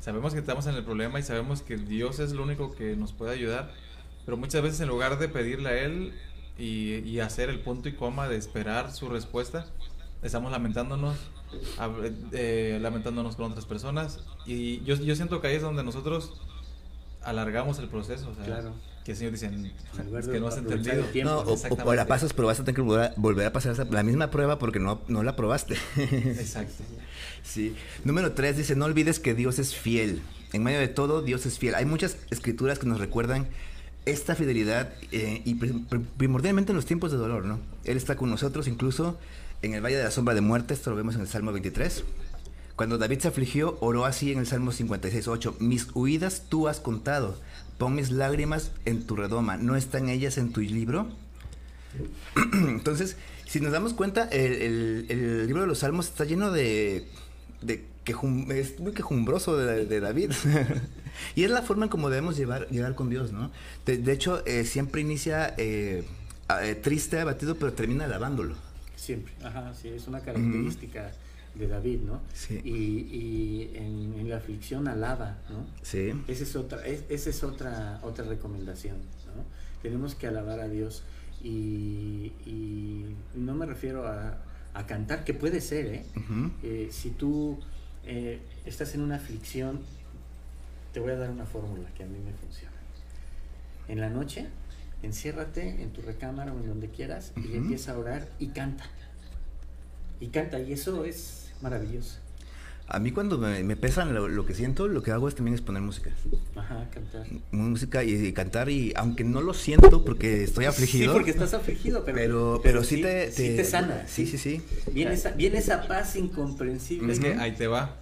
Sabemos que estamos en el problema y sabemos que Dios es lo único que nos puede ayudar, pero muchas veces en lugar de pedirle a Él y, y hacer el punto y coma de esperar su respuesta, estamos lamentándonos, eh, lamentándonos con otras personas. Y yo, yo siento que ahí es donde nosotros alargamos el proceso. O sea, Claro. Que el Señor dice, es que no has entendido. tiempo. No, o- o, Exactamente. la pasas, pero vas a tener que volver a, volver a pasar la misma prueba porque no, no la probaste. <laughs> Exacto. Sí. Número tres dice, no olvides que Dios es fiel. En medio de todo, Dios es fiel. Hay muchas escrituras que nos recuerdan esta fidelidad eh, y pri- pri- primordialmente en los tiempos de dolor, ¿no? Él está con nosotros incluso en el valle de la sombra de muerte, esto lo vemos en el Salmo 23. Cuando David se afligió, oró así en el Salmo 56, 8, mis huidas tú has contado, pon mis lágrimas en tu redoma, ¿no están ellas en tu libro? <clears throat> Entonces, si nos damos cuenta, el, el- el libro de los Salmos está lleno de... de quejum- es muy quejumbroso de, de David. <laughs> y es la forma en como debemos llevar, llegar con Dios, ¿no? De, de hecho, eh, siempre inicia eh, eh, triste, abatido, pero termina alabándolo. Siempre, ajá, sí, es una característica de David, ¿no? Sí. Y, y en, en la aflicción alaba, ¿no? Sí. Esa es otra, es- esa es otra, otra recomendación, ¿no? Tenemos que alabar a Dios y, y no me refiero a, a cantar, que puede ser, ¿eh? Eh, si tú eh, estás en una aflicción, te voy a dar una fórmula que a mí me funciona. En la noche, enciérrate en tu recámara o en donde quieras y empieza a orar y canta. Y canta, y eso es maravilloso. A mí cuando me, me pesa lo, lo que siento, lo que hago es también es poner música. Ajá, cantar. Música y, y cantar y aunque no lo siento porque estoy afligido. Sí, porque estás afligido, pero, Pero, pero, sí, te, sí te sana. Sí, sí, sí. Viene esa, viene esa paz incomprensible. Es que Ujú. ahí te va.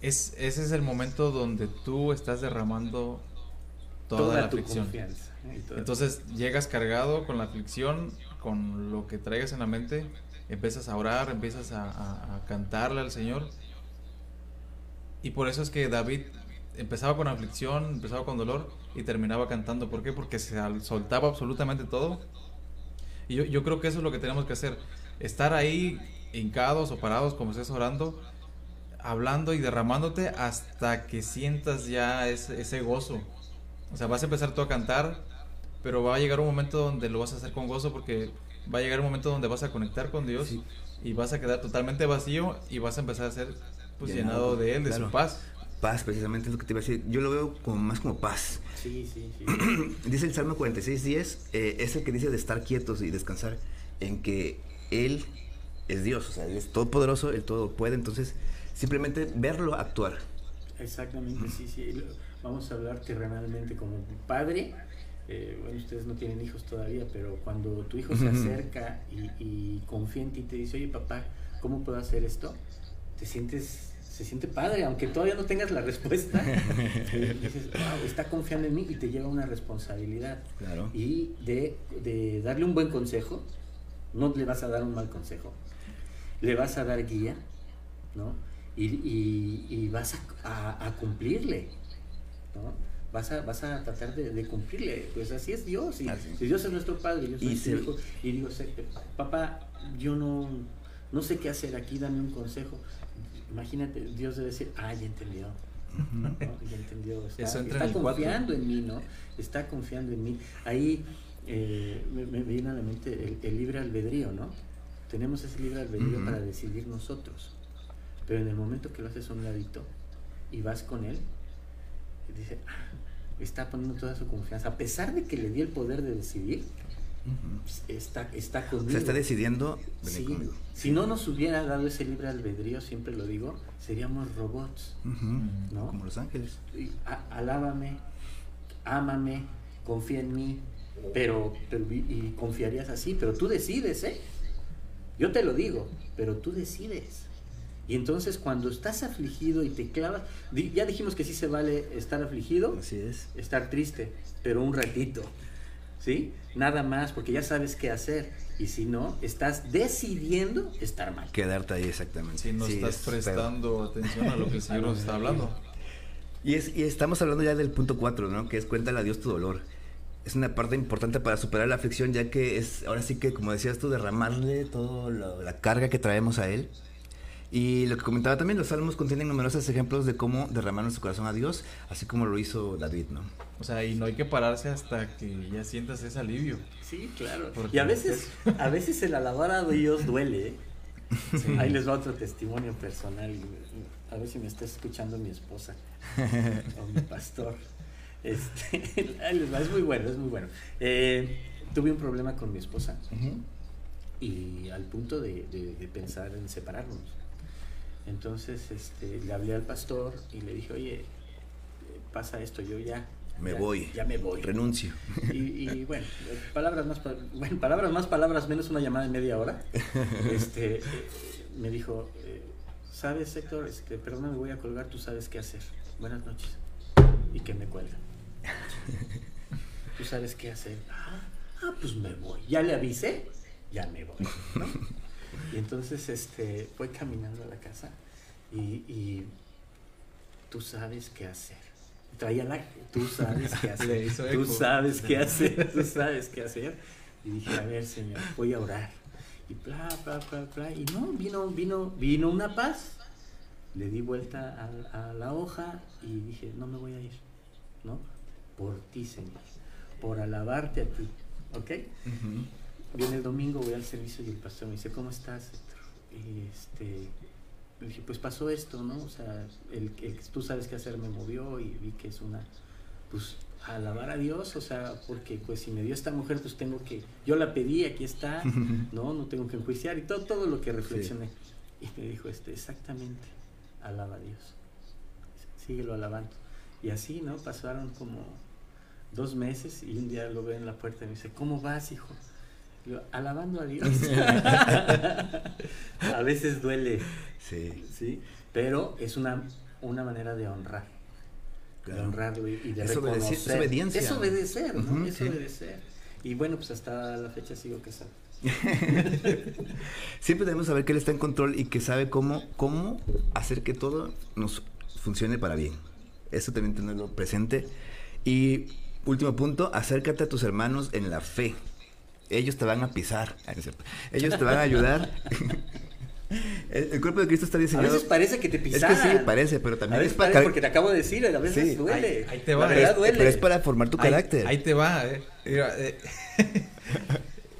Es, ese es el momento donde tú estás derramando toda, la tu aflicción. confianza. ¿eh? Y toda- Entonces llegas cargado con la aflicción, con lo que traigas en la mente, empiezas a orar, empiezas a, a- a cantarle al Señor. Y por eso es que David empezaba con aflicción, empezaba con dolor y terminaba cantando. ¿Por qué? Porque se soltaba absolutamente todo. Y yo, yo creo que eso es lo que tenemos que hacer. Estar ahí hincados o parados como estés orando, hablando y derramándote hasta que sientas ya ese, ese gozo. O sea, vas a empezar tú a cantar, pero va a llegar un momento donde lo vas a hacer con gozo porque va a llegar un momento donde vas a conectar con Dios Sí. y vas a quedar totalmente vacío y vas a empezar a ser pues, Llenado, llenado de Él, de claro. su paz. Paz, precisamente es lo que te iba a decir. Yo lo veo como más como paz. Sí, sí, sí. <clears throat> Dice el Salmo 46, 10, eh, es el que dice de estar quietos y descansar en que Él es Dios, o sea, Él es todopoderoso, Él todo puede, entonces simplemente verlo actuar. Exactamente, sí, sí. Vamos a hablar terrenalmente como padre. eh, bueno, ustedes no tienen hijos todavía, pero cuando tu hijo se acerca y, y confía en ti y te dice, oye papá, ¿cómo puedo hacer esto? Te sientes, se siente padre, aunque todavía no tengas la respuesta. <laughs> eh, dices, wow, está confiando en mí y te lleva una responsabilidad. Claro. Y de, de darle un buen consejo, no le vas a dar un mal consejo, le vas a dar guía, ¿no? Y, y- y vas a, a- a cumplirle, ¿no? Vas a, vas a tratar de, de cumplirle, pues así es Dios, y, Así. y Dios es nuestro Padre, yo soy Y su se- hijo, y digo, "Se- papá, yo no, no sé qué hacer aquí, dame un consejo. Imagínate, Dios debe decir, ah, ya entendió. ¿no? Ya entendió, está, en confiando en mí, ¿no? Está confiando en mí. Ahí eh, me, me viene a la mente el, el libre albedrío, ¿no? Tenemos ese libre albedrío para decidir nosotros. Pero en el momento que lo haces a un ladito y vas con él, dice, "Ah, está poniendo toda su confianza. A pesar de que le di el poder de decidir, pues, está, está conmigo. sea, está decidiendo venir Sí. conmigo. Si no nos hubiera dado ese libre albedrío, siempre lo digo, seríamos robots. Como los ángeles. Y, a- alábame, ámame, confía en mí, pero, y confiarías así, pero tú decides, ¿eh? Yo te lo digo, pero tú decides. Y entonces cuando estás afligido y te clavas, di- ya dijimos que sí se vale estar afligido, Así es. estar triste, pero un ratito, ¿sí? Nada más, porque ya sabes qué hacer. Y si no, estás decidiendo estar mal. Quedarte ahí exactamente. Si no Sí, estás es prestando atención a lo que el Señor <laughs> nos está hablando. Y, es, y estamos hablando ya del punto 4, ¿no? Que es cuéntale a Dios tu dolor. Es una parte importante para superar la aflicción, ya que es, ahora sí que, como decías tú, derramarle toda la carga que traemos a Él. Y lo que comentaba también, los salmos contienen numerosos ejemplos de cómo derramar nuestro corazón a Dios, así como lo hizo David, ¿no? O sea, y no hay que pararse hasta que ya sientas ese alivio. Sí, claro. Porque- Y a veces, a veces el alabar a Dios duele, ¿eh? Ahí les va otro testimonio personal. A ver si me está escuchando mi esposa o mi pastor. Este, <laughs> es muy bueno, es muy bueno. Eh, tuve un problema con mi esposa y al punto de, pensar en separarnos. Entonces este, le hablé al pastor y le dije, oye, pasa esto, yo ya... Me voy. Ya me voy. Renuncio. Y, <laughs> bueno, palabras más, bueno, palabras más, palabras menos, una llamada de media hora. Este, me dijo, eh, ¿sabes, Héctor? Este, perdona, me voy a colgar, tú sabes qué hacer. Buenas noches. Y que me cuelga. Tú sabes qué hacer. Ah, ah, pues me voy. Ya le avisé, ya me voy. Y entonces este, fue caminando a la casa y, tú sabes qué hacer. Traía la... Tú sabes qué <laughs> hacer. Tú sabes qué <laughs> hacer. Tú sabes qué hacer. Y dije, a ver, Señor, voy a orar. Y bla, bla, bla, bla. Y no, vino, vino, vino una paz. Le di vuelta a, a la hoja y dije, no me voy a ir. ¿No? Por ti, Señor. Por alabarte a ti. ¿Ok? Viene el domingo, voy al servicio y el pastor me dice, ¿cómo estás? Y este, le dije, pues pasó esto, ¿no? O sea, el, que tú sabes qué hacer me movió y vi que es una, pues, alabar a Dios, o sea, porque pues si me dio esta mujer, pues tengo que, yo la pedí, aquí está, <laughs> ¿no? No tengo que enjuiciar y todo, todo lo que reflexioné. Y me dijo, este, exactamente, alaba a Dios, síguelo alabando. Y así, ¿no? Pasaron como dos meses y un día lo veo en la puerta y me dice, ¿cómo vas, hijo? Alabando a Dios. <laughs> a veces duele. Sí. ¿sí? Pero es una, una manera de honrar. De honrarlo y, de es reconocer. Es obediencia. Es obedecer, ¿no? es obedecer. Y bueno, pues hasta la fecha sigo casado. <laughs> Siempre debemos saber que Él está en control y que sabe cómo, cómo hacer que todo nos funcione para bien. Eso también tenerlo presente. Y último punto, acércate a tus hermanos en la fe ellos te van a pisar. Ah, ellos te van a ayudar. <laughs> El, cuerpo de Cristo está diseñado. A veces parece que te pisan. Es que sí, parece, pero también es para. Porque te acabo de decir, a veces duele. Ahí, te va. Pero, duele. pero es para formar tu carácter. Ahí te va. Eh. eh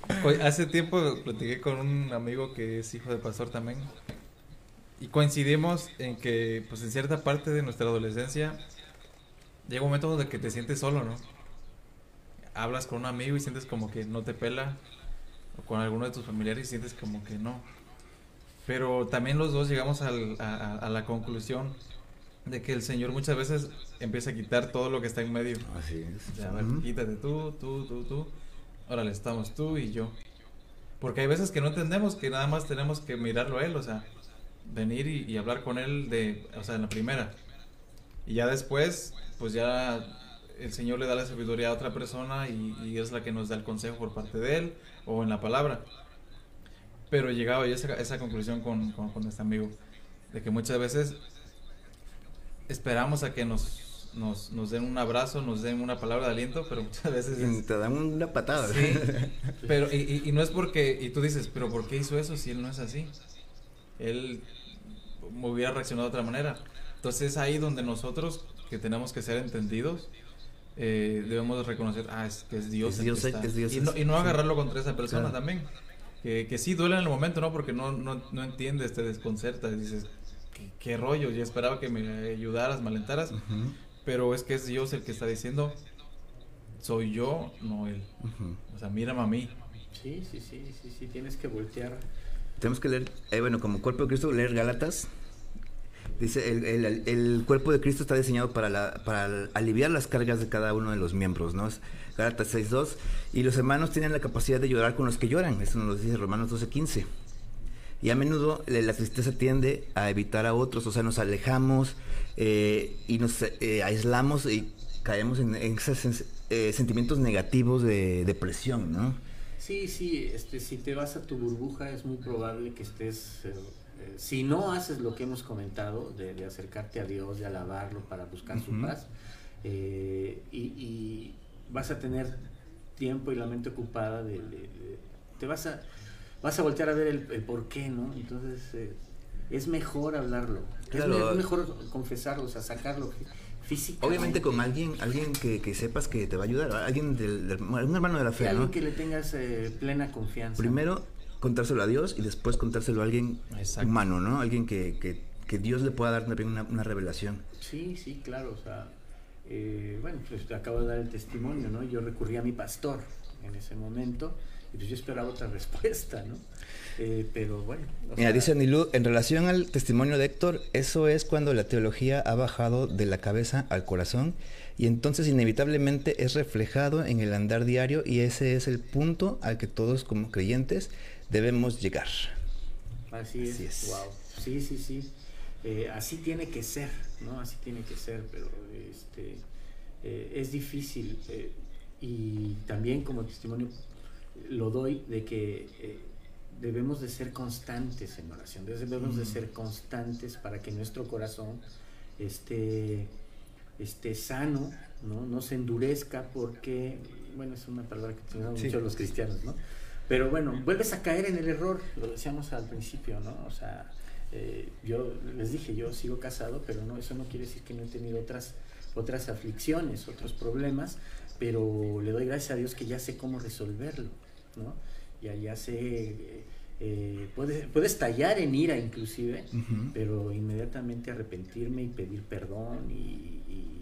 <laughs> hace tiempo platiqué con un amigo que es hijo de pastor también. Y coincidimos en que, pues en cierta parte de nuestra adolescencia, llega un momento donde que te sientes solo, ¿no? Hablas con un amigo y sientes como que no te pela, o con alguno de tus familiares y sientes como que no. Pero también los dos llegamos a, la conclusión de que el Señor muchas veces empieza a quitar todo lo que está en medio. Así es. a ver, quítate tú, tú, tú, tú. Órale, estamos tú y yo. Porque hay veces que no entendemos que nada más tenemos que mirarlo a Él, o sea, venir y, y hablar con Él de, o sea, en la primera. Y ya después, pues ya el Señor le da la sabiduría a otra persona y, es la que nos da el consejo por parte de Él o en la palabra. Pero llegaba yo a esa, esa conclusión con, con, este amigo, de que muchas veces esperamos a que nos, nos, nos, den un abrazo, nos den una palabra de aliento, pero muchas veces... te dan una patada. Sí, <laughs> pero y, y, no es porque, y tú dices, pero ¿por qué hizo eso si él no es así? Él hubiera reaccionado de otra manera. Entonces ahí donde nosotros, que tenemos que ser entendidos, eh, debemos reconocer, ah, es que es Dios. y, no, y, no, agarrarlo contra esa persona también. Que, que, sí duele en el momento, ¿no? Porque no, no, no entiendes, te desconcerta, dices, ¿qué, rollo? Yo esperaba que me ayudaras, me alentaras, pero es que es Dios el que está diciendo, soy yo, no Él. O sea, mírame a mí. Sí, sí, sí, sí, sí, tienes que voltear. Tenemos que leer, eh, bueno, como cuerpo de Cristo, leer Gálatas Dice, el, el, cuerpo de Cristo está diseñado para, la, para aliviar las cargas de cada uno de los miembros, ¿no? Gálatas 6.2. Y los hermanos tienen la capacidad de llorar con los que lloran. Eso nos lo dice Romanos 12.15. Y a menudo la tristeza tiende a evitar a otros, o sea, nos alejamos eh, y nos eh, aislamos y caemos en, esos eh, sentimientos negativos de depresión, ¿no? Sí, sí, este, si te vas a tu burbuja es muy probable que estés si no haces lo que hemos comentado, de, acercarte a Dios, de alabarlo para buscar su paz, eh, y, vas a tener tiempo y la mente ocupada de, te vas a vas a voltear a ver el, por qué, ¿no? Entonces eh, es mejor hablarlo, es, mejor confesarlo, o sea, sacarlo físicamente. Obviamente con alguien, alguien que, sepas que te va a ayudar, alguien del, un hermano de la fe, alguien que le tengas eh, plena confianza. Primero contárselo a Dios y después contárselo a alguien Exacto. humano, ¿no? Alguien que, que, que Dios le pueda dar también una, una revelación. Sí, sí, claro, o sea, eh, bueno, pues te acabo de dar el testimonio, ¿no? Yo recurrí a mi pastor en ese momento y pues yo esperaba otra <laughs> respuesta, ¿no? Eh, pero bueno. o Mira, sea, dice Anilú, en relación al testimonio de Héctor, eso es cuando la teología ha bajado de la cabeza al corazón y entonces inevitablemente es reflejado en el andar diario y ese es el punto al que todos como creyentes debemos llegar. Así es, Así es. wow. Sí, sí, sí. Eh, así tiene que ser, ¿no? Así tiene que ser, pero este, eh, es difícil. eh, y también como testimonio lo doy de que debemos de ser constantes en oración, debemos de ser constantes para que nuestro corazón esté, esté sano, ¿no? no se endurezca porque, bueno, es una palabra que utilizamos Sí. mucho los cristianos, ¿no? Pero bueno, vuelves a caer en el error, lo decíamos al principio, ¿no? O sea, eh, yo les dije, yo sigo casado, pero no, eso no quiere decir que no he tenido otras, otras aflicciones, otros problemas, pero le doy gracias a Dios que ya sé cómo resolverlo, ¿no? Ya, ya sé, eh, puedes, puedes tallar en ira inclusive, pero inmediatamente arrepentirme y pedir perdón y, y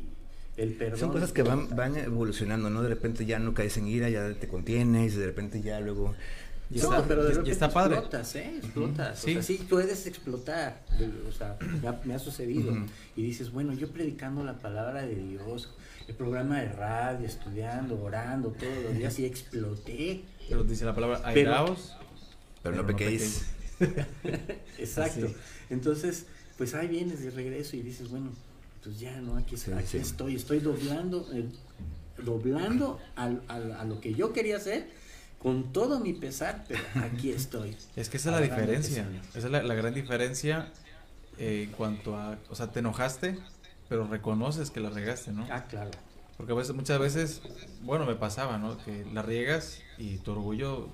el perdón. Son cosas que van, van evolucionando, ¿no? De repente ya no caes en ira, ya te contienes, de repente ya luego... Y No, está, pero de repente está padre. explotas, ¿eh? Explotas. Sí. O sea, sí puedes explotar. O sea, me ha, me ha sucedido. Y dices, bueno, yo predicando la palabra de Dios, el programa de radio, estudiando, orando todos los días y exploté. Pero dice la palabra Pero- airaos. Pero no pequéis. <laughs> <laughs> Exacto. Sí. Entonces, pues ahí vienes de regreso y dices, bueno, pues ya, ¿no? Aquí, Sí, aquí sí. estoy, estoy doblando, eh, doblando al- al- a lo que yo quería hacer con todo mi pesar, pero aquí <laughs> estoy. Es que esa es la diferencia. Esa es la, la gran diferencia eh, en cuanto a, o sea, te enojaste, pero reconoces que la regaste, ¿no? Ah, claro. Porque a veces, muchas veces, bueno, me pasaba, ¿no? Que la riegas y tu orgullo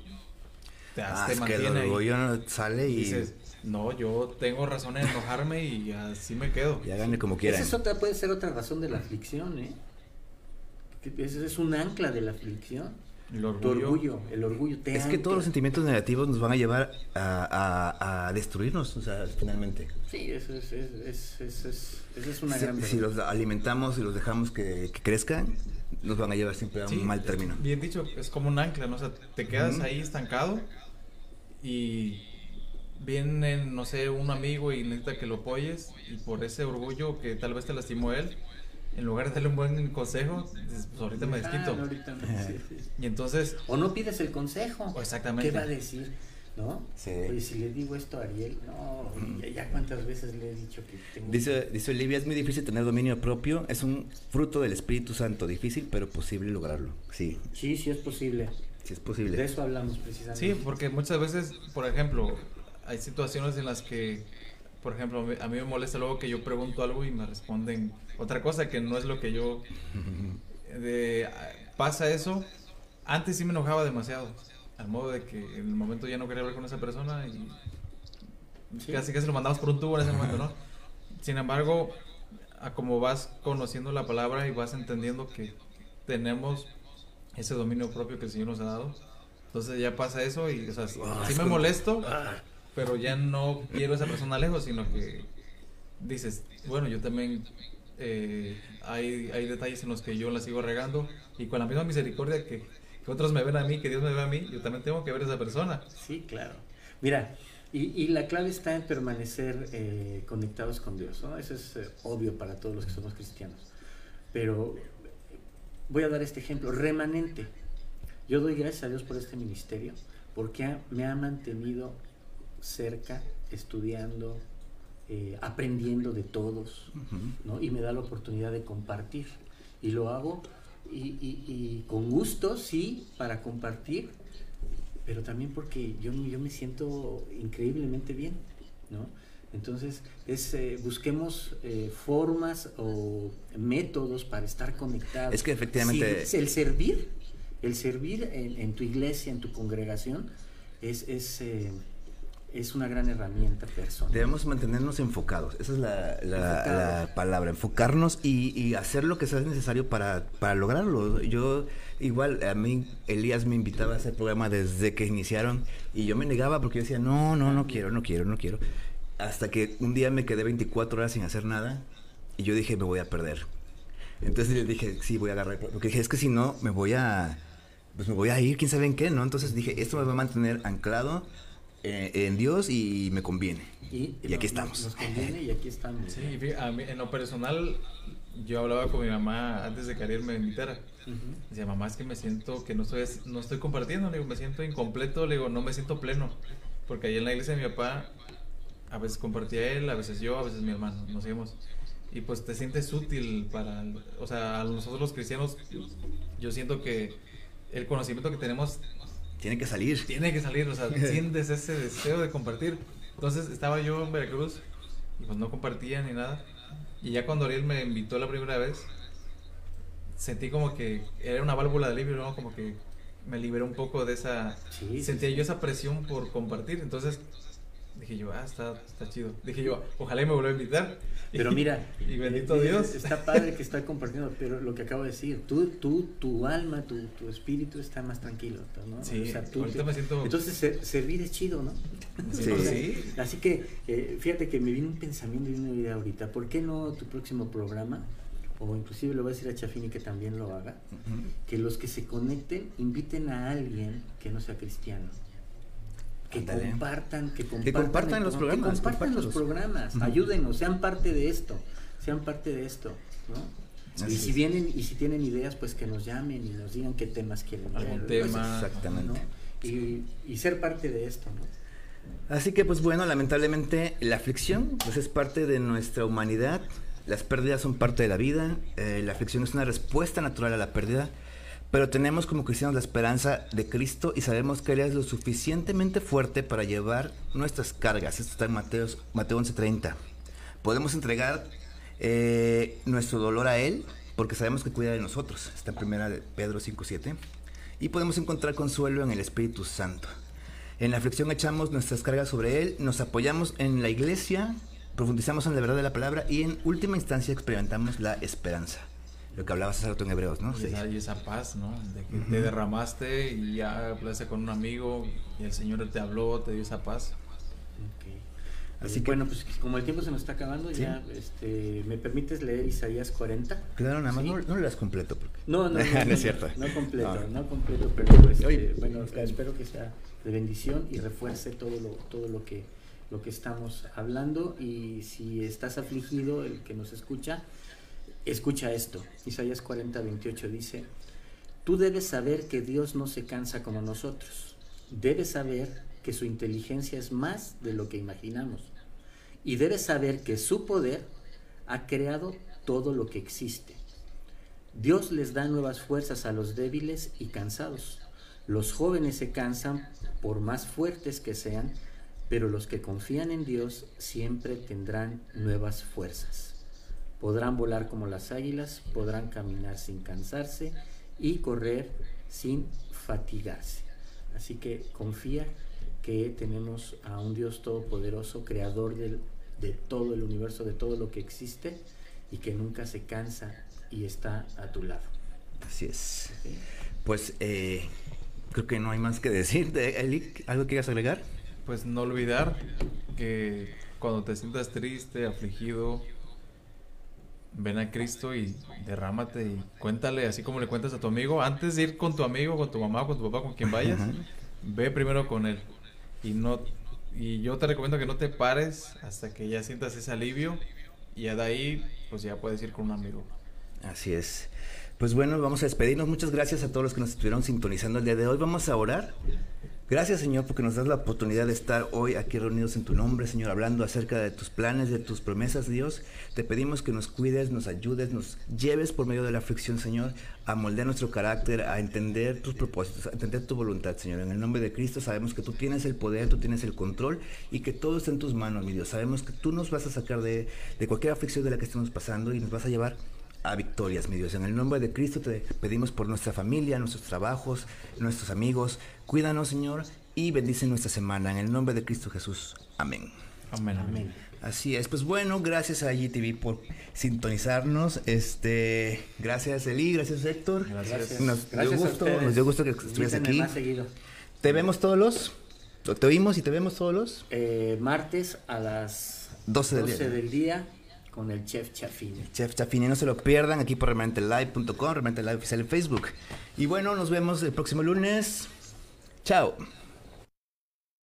te, Ah, te es que el mantiene ahí. orgullo sale Y y, dices, no, yo tengo razón en enojarme y así me quedo. y háganle como quieran. Esa es otra, puede ser otra razón de la aflicción, ¿eh? Que Ese es un ancla de la aflicción. El Tu orgullo. el orgullo te Es que todos los sentimientos negativos nos van a llevar a, a- a destruirnos, o sea, finalmente. Sí, eso es, es, es, es, es- esa es una Si, gran si los alimentamos y los dejamos que, que crezcan, nos van a llevar siempre a Sí, un mal término. Bien dicho, es como un ancla, ¿no? O sea, te quedas ahí estancado y viene, no sé, un amigo y necesita que lo apoyes y por ese orgullo que tal vez te lastimó él, en lugar de darle un buen consejo, dices, pues ahorita me Ah, desquito. no, ahorita no, sí, sí. Y entonces, O no pides el consejo. Exactamente. ¿Qué va a decir? ¿No? Sí. Oye, si le digo esto a Ariel, no, ya, ya cuántas veces le he dicho que tengo. Dice, dice Olivia, es muy difícil tener dominio propio, es un fruto del Espíritu Santo, difícil pero posible lograrlo. Sí, Sí, sí es posible. sí es De posible. eso hablamos precisamente. sí, porque muchas veces, por ejemplo, hay situaciones en las que, por ejemplo, a mí- me molesta luego que yo pregunto algo y me responden otra cosa que no es lo que yo <laughs> de, pasa eso. Antes sí me enojaba demasiado. Al modo de que en el momento ya no quería hablar con esa persona y Sí. casi casi lo mandamos por un tubo en ese momento, ¿no? Sin embargo, a como vas conociendo la palabra y vas entendiendo que tenemos ese dominio propio que el Señor nos ha dado, entonces ya pasa eso y, o sea, Ah, sí me molesto, Ah, pero ya no quiero a esa persona lejos, sino que dices, bueno, yo también eh, hay, hay detalles en los que yo la sigo regando y con la misma misericordia que, otros me ven a mí, que Dios me ve a mí, yo también tengo que ver a esa persona. Sí, claro. Mira, y, y la clave está en permanecer eh, conectados con Dios, ¿no? Eso es eh, obvio para todos los que somos cristianos. Pero voy a dar este ejemplo, remanente. Yo doy gracias a Dios por este ministerio, porque me ha mantenido cerca, estudiando, eh, aprendiendo de todos. ¿no? Y me da la oportunidad de compartir. Y lo hago y, y- y con gusto, sí, para compartir, pero también porque yo, yo me siento increíblemente bien, ¿no? Entonces, es, eh, busquemos eh, formas o métodos para estar conectados. Es que efectivamente- Sí, el servir, el servir en, en tu iglesia, en tu congregación, es, es, eh, es una gran herramienta personal. Debemos mantenernos enfocados, esa es la, la- la palabra, enfocarnos y, y hacer lo que sea necesario para, para lograrlo. Yo, igual, a mí, Elías me invitaba a hacer programa desde que iniciaron y yo me negaba porque yo decía, no, no, no quiero, no quiero, no quiero. Hasta que un día me quedé 24 horas sin hacer nada y yo dije, me voy a perder. Entonces le dije, sí, voy a agarrar, porque dije, es que si no, me voy a, pues me voy a ir, quién sabe en qué, ¿no? Entonces dije, esto me va a mantener anclado en Dios y me conviene. Y, aquí nos- estamos. Nos conviene y aquí estamos. Sí, a mí, en lo personal, yo hablaba con mi mamá antes de que Ariel me invitara. Ujú. Decía, mamá, es que me siento que no estoy, no estoy compartiendo, le digo, me siento incompleto, le digo, no me siento pleno. Porque ahí en la iglesia de mi papá, a veces compartía él, a veces yo, a veces mi hermano, nos seguimos. Y pues te sientes útil para, o sea, a nosotros los cristianos, yo siento que el conocimiento que tenemos Tiene que salir. tiene que salir, o sea, <laughs> sientes ese deseo de compartir. Entonces estaba yo en Veracruz y pues no compartía ni nada. Y ya cuando Ariel me invitó la primera vez, sentí como que era una válvula de alivio, ¿no? Como que me liberé un poco de esa... Sí, sí, sentía sí. yo esa presión por compartir. Entonces dije yo, ah, está, está chido. Dije yo, ojalá y me vuelva a invitar. Pero <laughs> mira, y bendito eh, Dios. Está padre que está <laughs> compartiendo, pero lo que acabo de decir, tú, tú tu alma, tu, tu espíritu está más tranquilo, ¿no? Sí, ahorita me siento- Entonces, ser- servir es chido, ¿no? Sí. <laughs> O sea, Sí. Así que, eh, fíjate que me vino un pensamiento y una idea ahorita. ¿Por qué no tu próximo programa, o inclusive le voy a decir a Chafini que también lo haga, que los que se conecten inviten a alguien que no sea cristiano? Que compartan, que compartan, compartan el los programa, programas, Que compartan los programas, ayúdenos, sean parte de esto, sean parte de esto, ¿no? Así y si es. vienen y si tienen ideas, pues que nos llamen y nos digan qué temas quieren Algún ver, tema. Exactamente. ¿no? Y, y ser parte de esto, ¿no? Así que pues bueno, lamentablemente la aflicción pues es parte de nuestra humanidad, las pérdidas son parte de la vida, eh, la aflicción es una respuesta natural a la pérdida, pero tenemos como cristianos la esperanza de Cristo y sabemos que Él es lo suficientemente fuerte para llevar nuestras cargas. Esto está en Mateo, Mateo 11:30. Podemos entregar eh, nuestro dolor a Él porque sabemos que cuida de nosotros. Está en primera de Pedro 5:7. Y podemos encontrar consuelo en el Espíritu Santo. En la aflicción echamos nuestras cargas sobre Él, nos apoyamos en la iglesia, profundizamos en la verdad de la palabra y en última instancia experimentamos la esperanza. Lo que hablabas hace rato en Hebreos, ¿no? Y Sí. esa, y esa paz, ¿no? De que te derramaste y ya hablaste con un amigo y el Señor te habló, te dio esa paz. Ok. Así Así que- bueno, pues como el tiempo se nos está acabando, Sí. ya, este, ¿me permites leer Isaías 40? Claro, nada más Sí. no, no lo leas completo. Porque... No, no, no, <laughs> No no, es cierto. No completo, No. no, completo, pero este, Oye, bueno, claro. espero que sea de bendición y refuerce todo lo, todo lo que lo que estamos hablando y si estás afligido, el que nos escucha, escucha esto. Isaías 40, 28 dice, tú debes saber que Dios no se cansa como nosotros. Debes saber que su inteligencia es más de lo que imaginamos. Y debes saber que su poder ha creado todo lo que existe. Dios les da nuevas fuerzas a los débiles y cansados. Los jóvenes se cansan por más fuertes que sean, pero los que confían en Dios siempre tendrán nuevas fuerzas. Podrán volar como las águilas, podrán caminar sin cansarse y correr sin fatigarse. Así que confía que tenemos a un Dios todopoderoso, creador del- de todo el universo, de todo lo que existe y que nunca se cansa y está a tu lado. Así es. Pues eh, creo que no hay más que decir. De Eli, ¿algo quieras agregar? Pues no olvidar que cuando te sientas triste, afligido, ven a Cristo y derrámate y cuéntale, así como le cuentas a tu amigo, antes de ir con tu amigo, con tu mamá, con tu papá, con quien vayas, Ajá. ve primero con él. Y no y yo te recomiendo que no te pares hasta que ya sientas ese alivio y ya de ahí pues ya puedes ir con un amigo. Así es. Pues bueno, vamos a despedirnos. Muchas gracias a todos los que nos estuvieron sintonizando el día de hoy. Vamos a orar. Gracias, Señor, porque nos das la oportunidad de estar hoy aquí reunidos en tu nombre, Señor, hablando acerca de tus planes, de tus promesas, Dios. Te pedimos que nos cuides, nos ayudes, nos lleves por medio de la aflicción, Señor, a moldear nuestro carácter, a entender tus propósitos, a entender tu voluntad, Señor. En el nombre de Cristo sabemos que tú tienes el poder, tú tienes el control y que todo está en tus manos, mi Dios. Sabemos que tú nos vas a sacar de, de cualquier aflicción de la que estemos pasando y nos vas a llevar a victorias, mi Dios. En el nombre de Cristo te pedimos por nuestra familia, nuestros trabajos, nuestros amigos. Cuídanos, Señor, y bendicen nuestra semana. En el nombre de Cristo Jesús. Amén. Amén. Amén. Así es, pues bueno, gracias a IGTV por sintonizarnos. Este, gracias Eli, gracias Héctor. Gracias. Nos Gracias dio gusto, nos dio gusto que estuvieras aquí. más seguido. ¿Te vemos todos los? ¿Te oímos y te vemos todos los? Eh, martes a las 12 del 12 día. del día con el chef Chafine. Chef Chafini, no se lo pierdan aquí por remanentelive.com, Remanente Live oficial en Facebook. Y bueno, nos vemos el próximo lunes. Chao.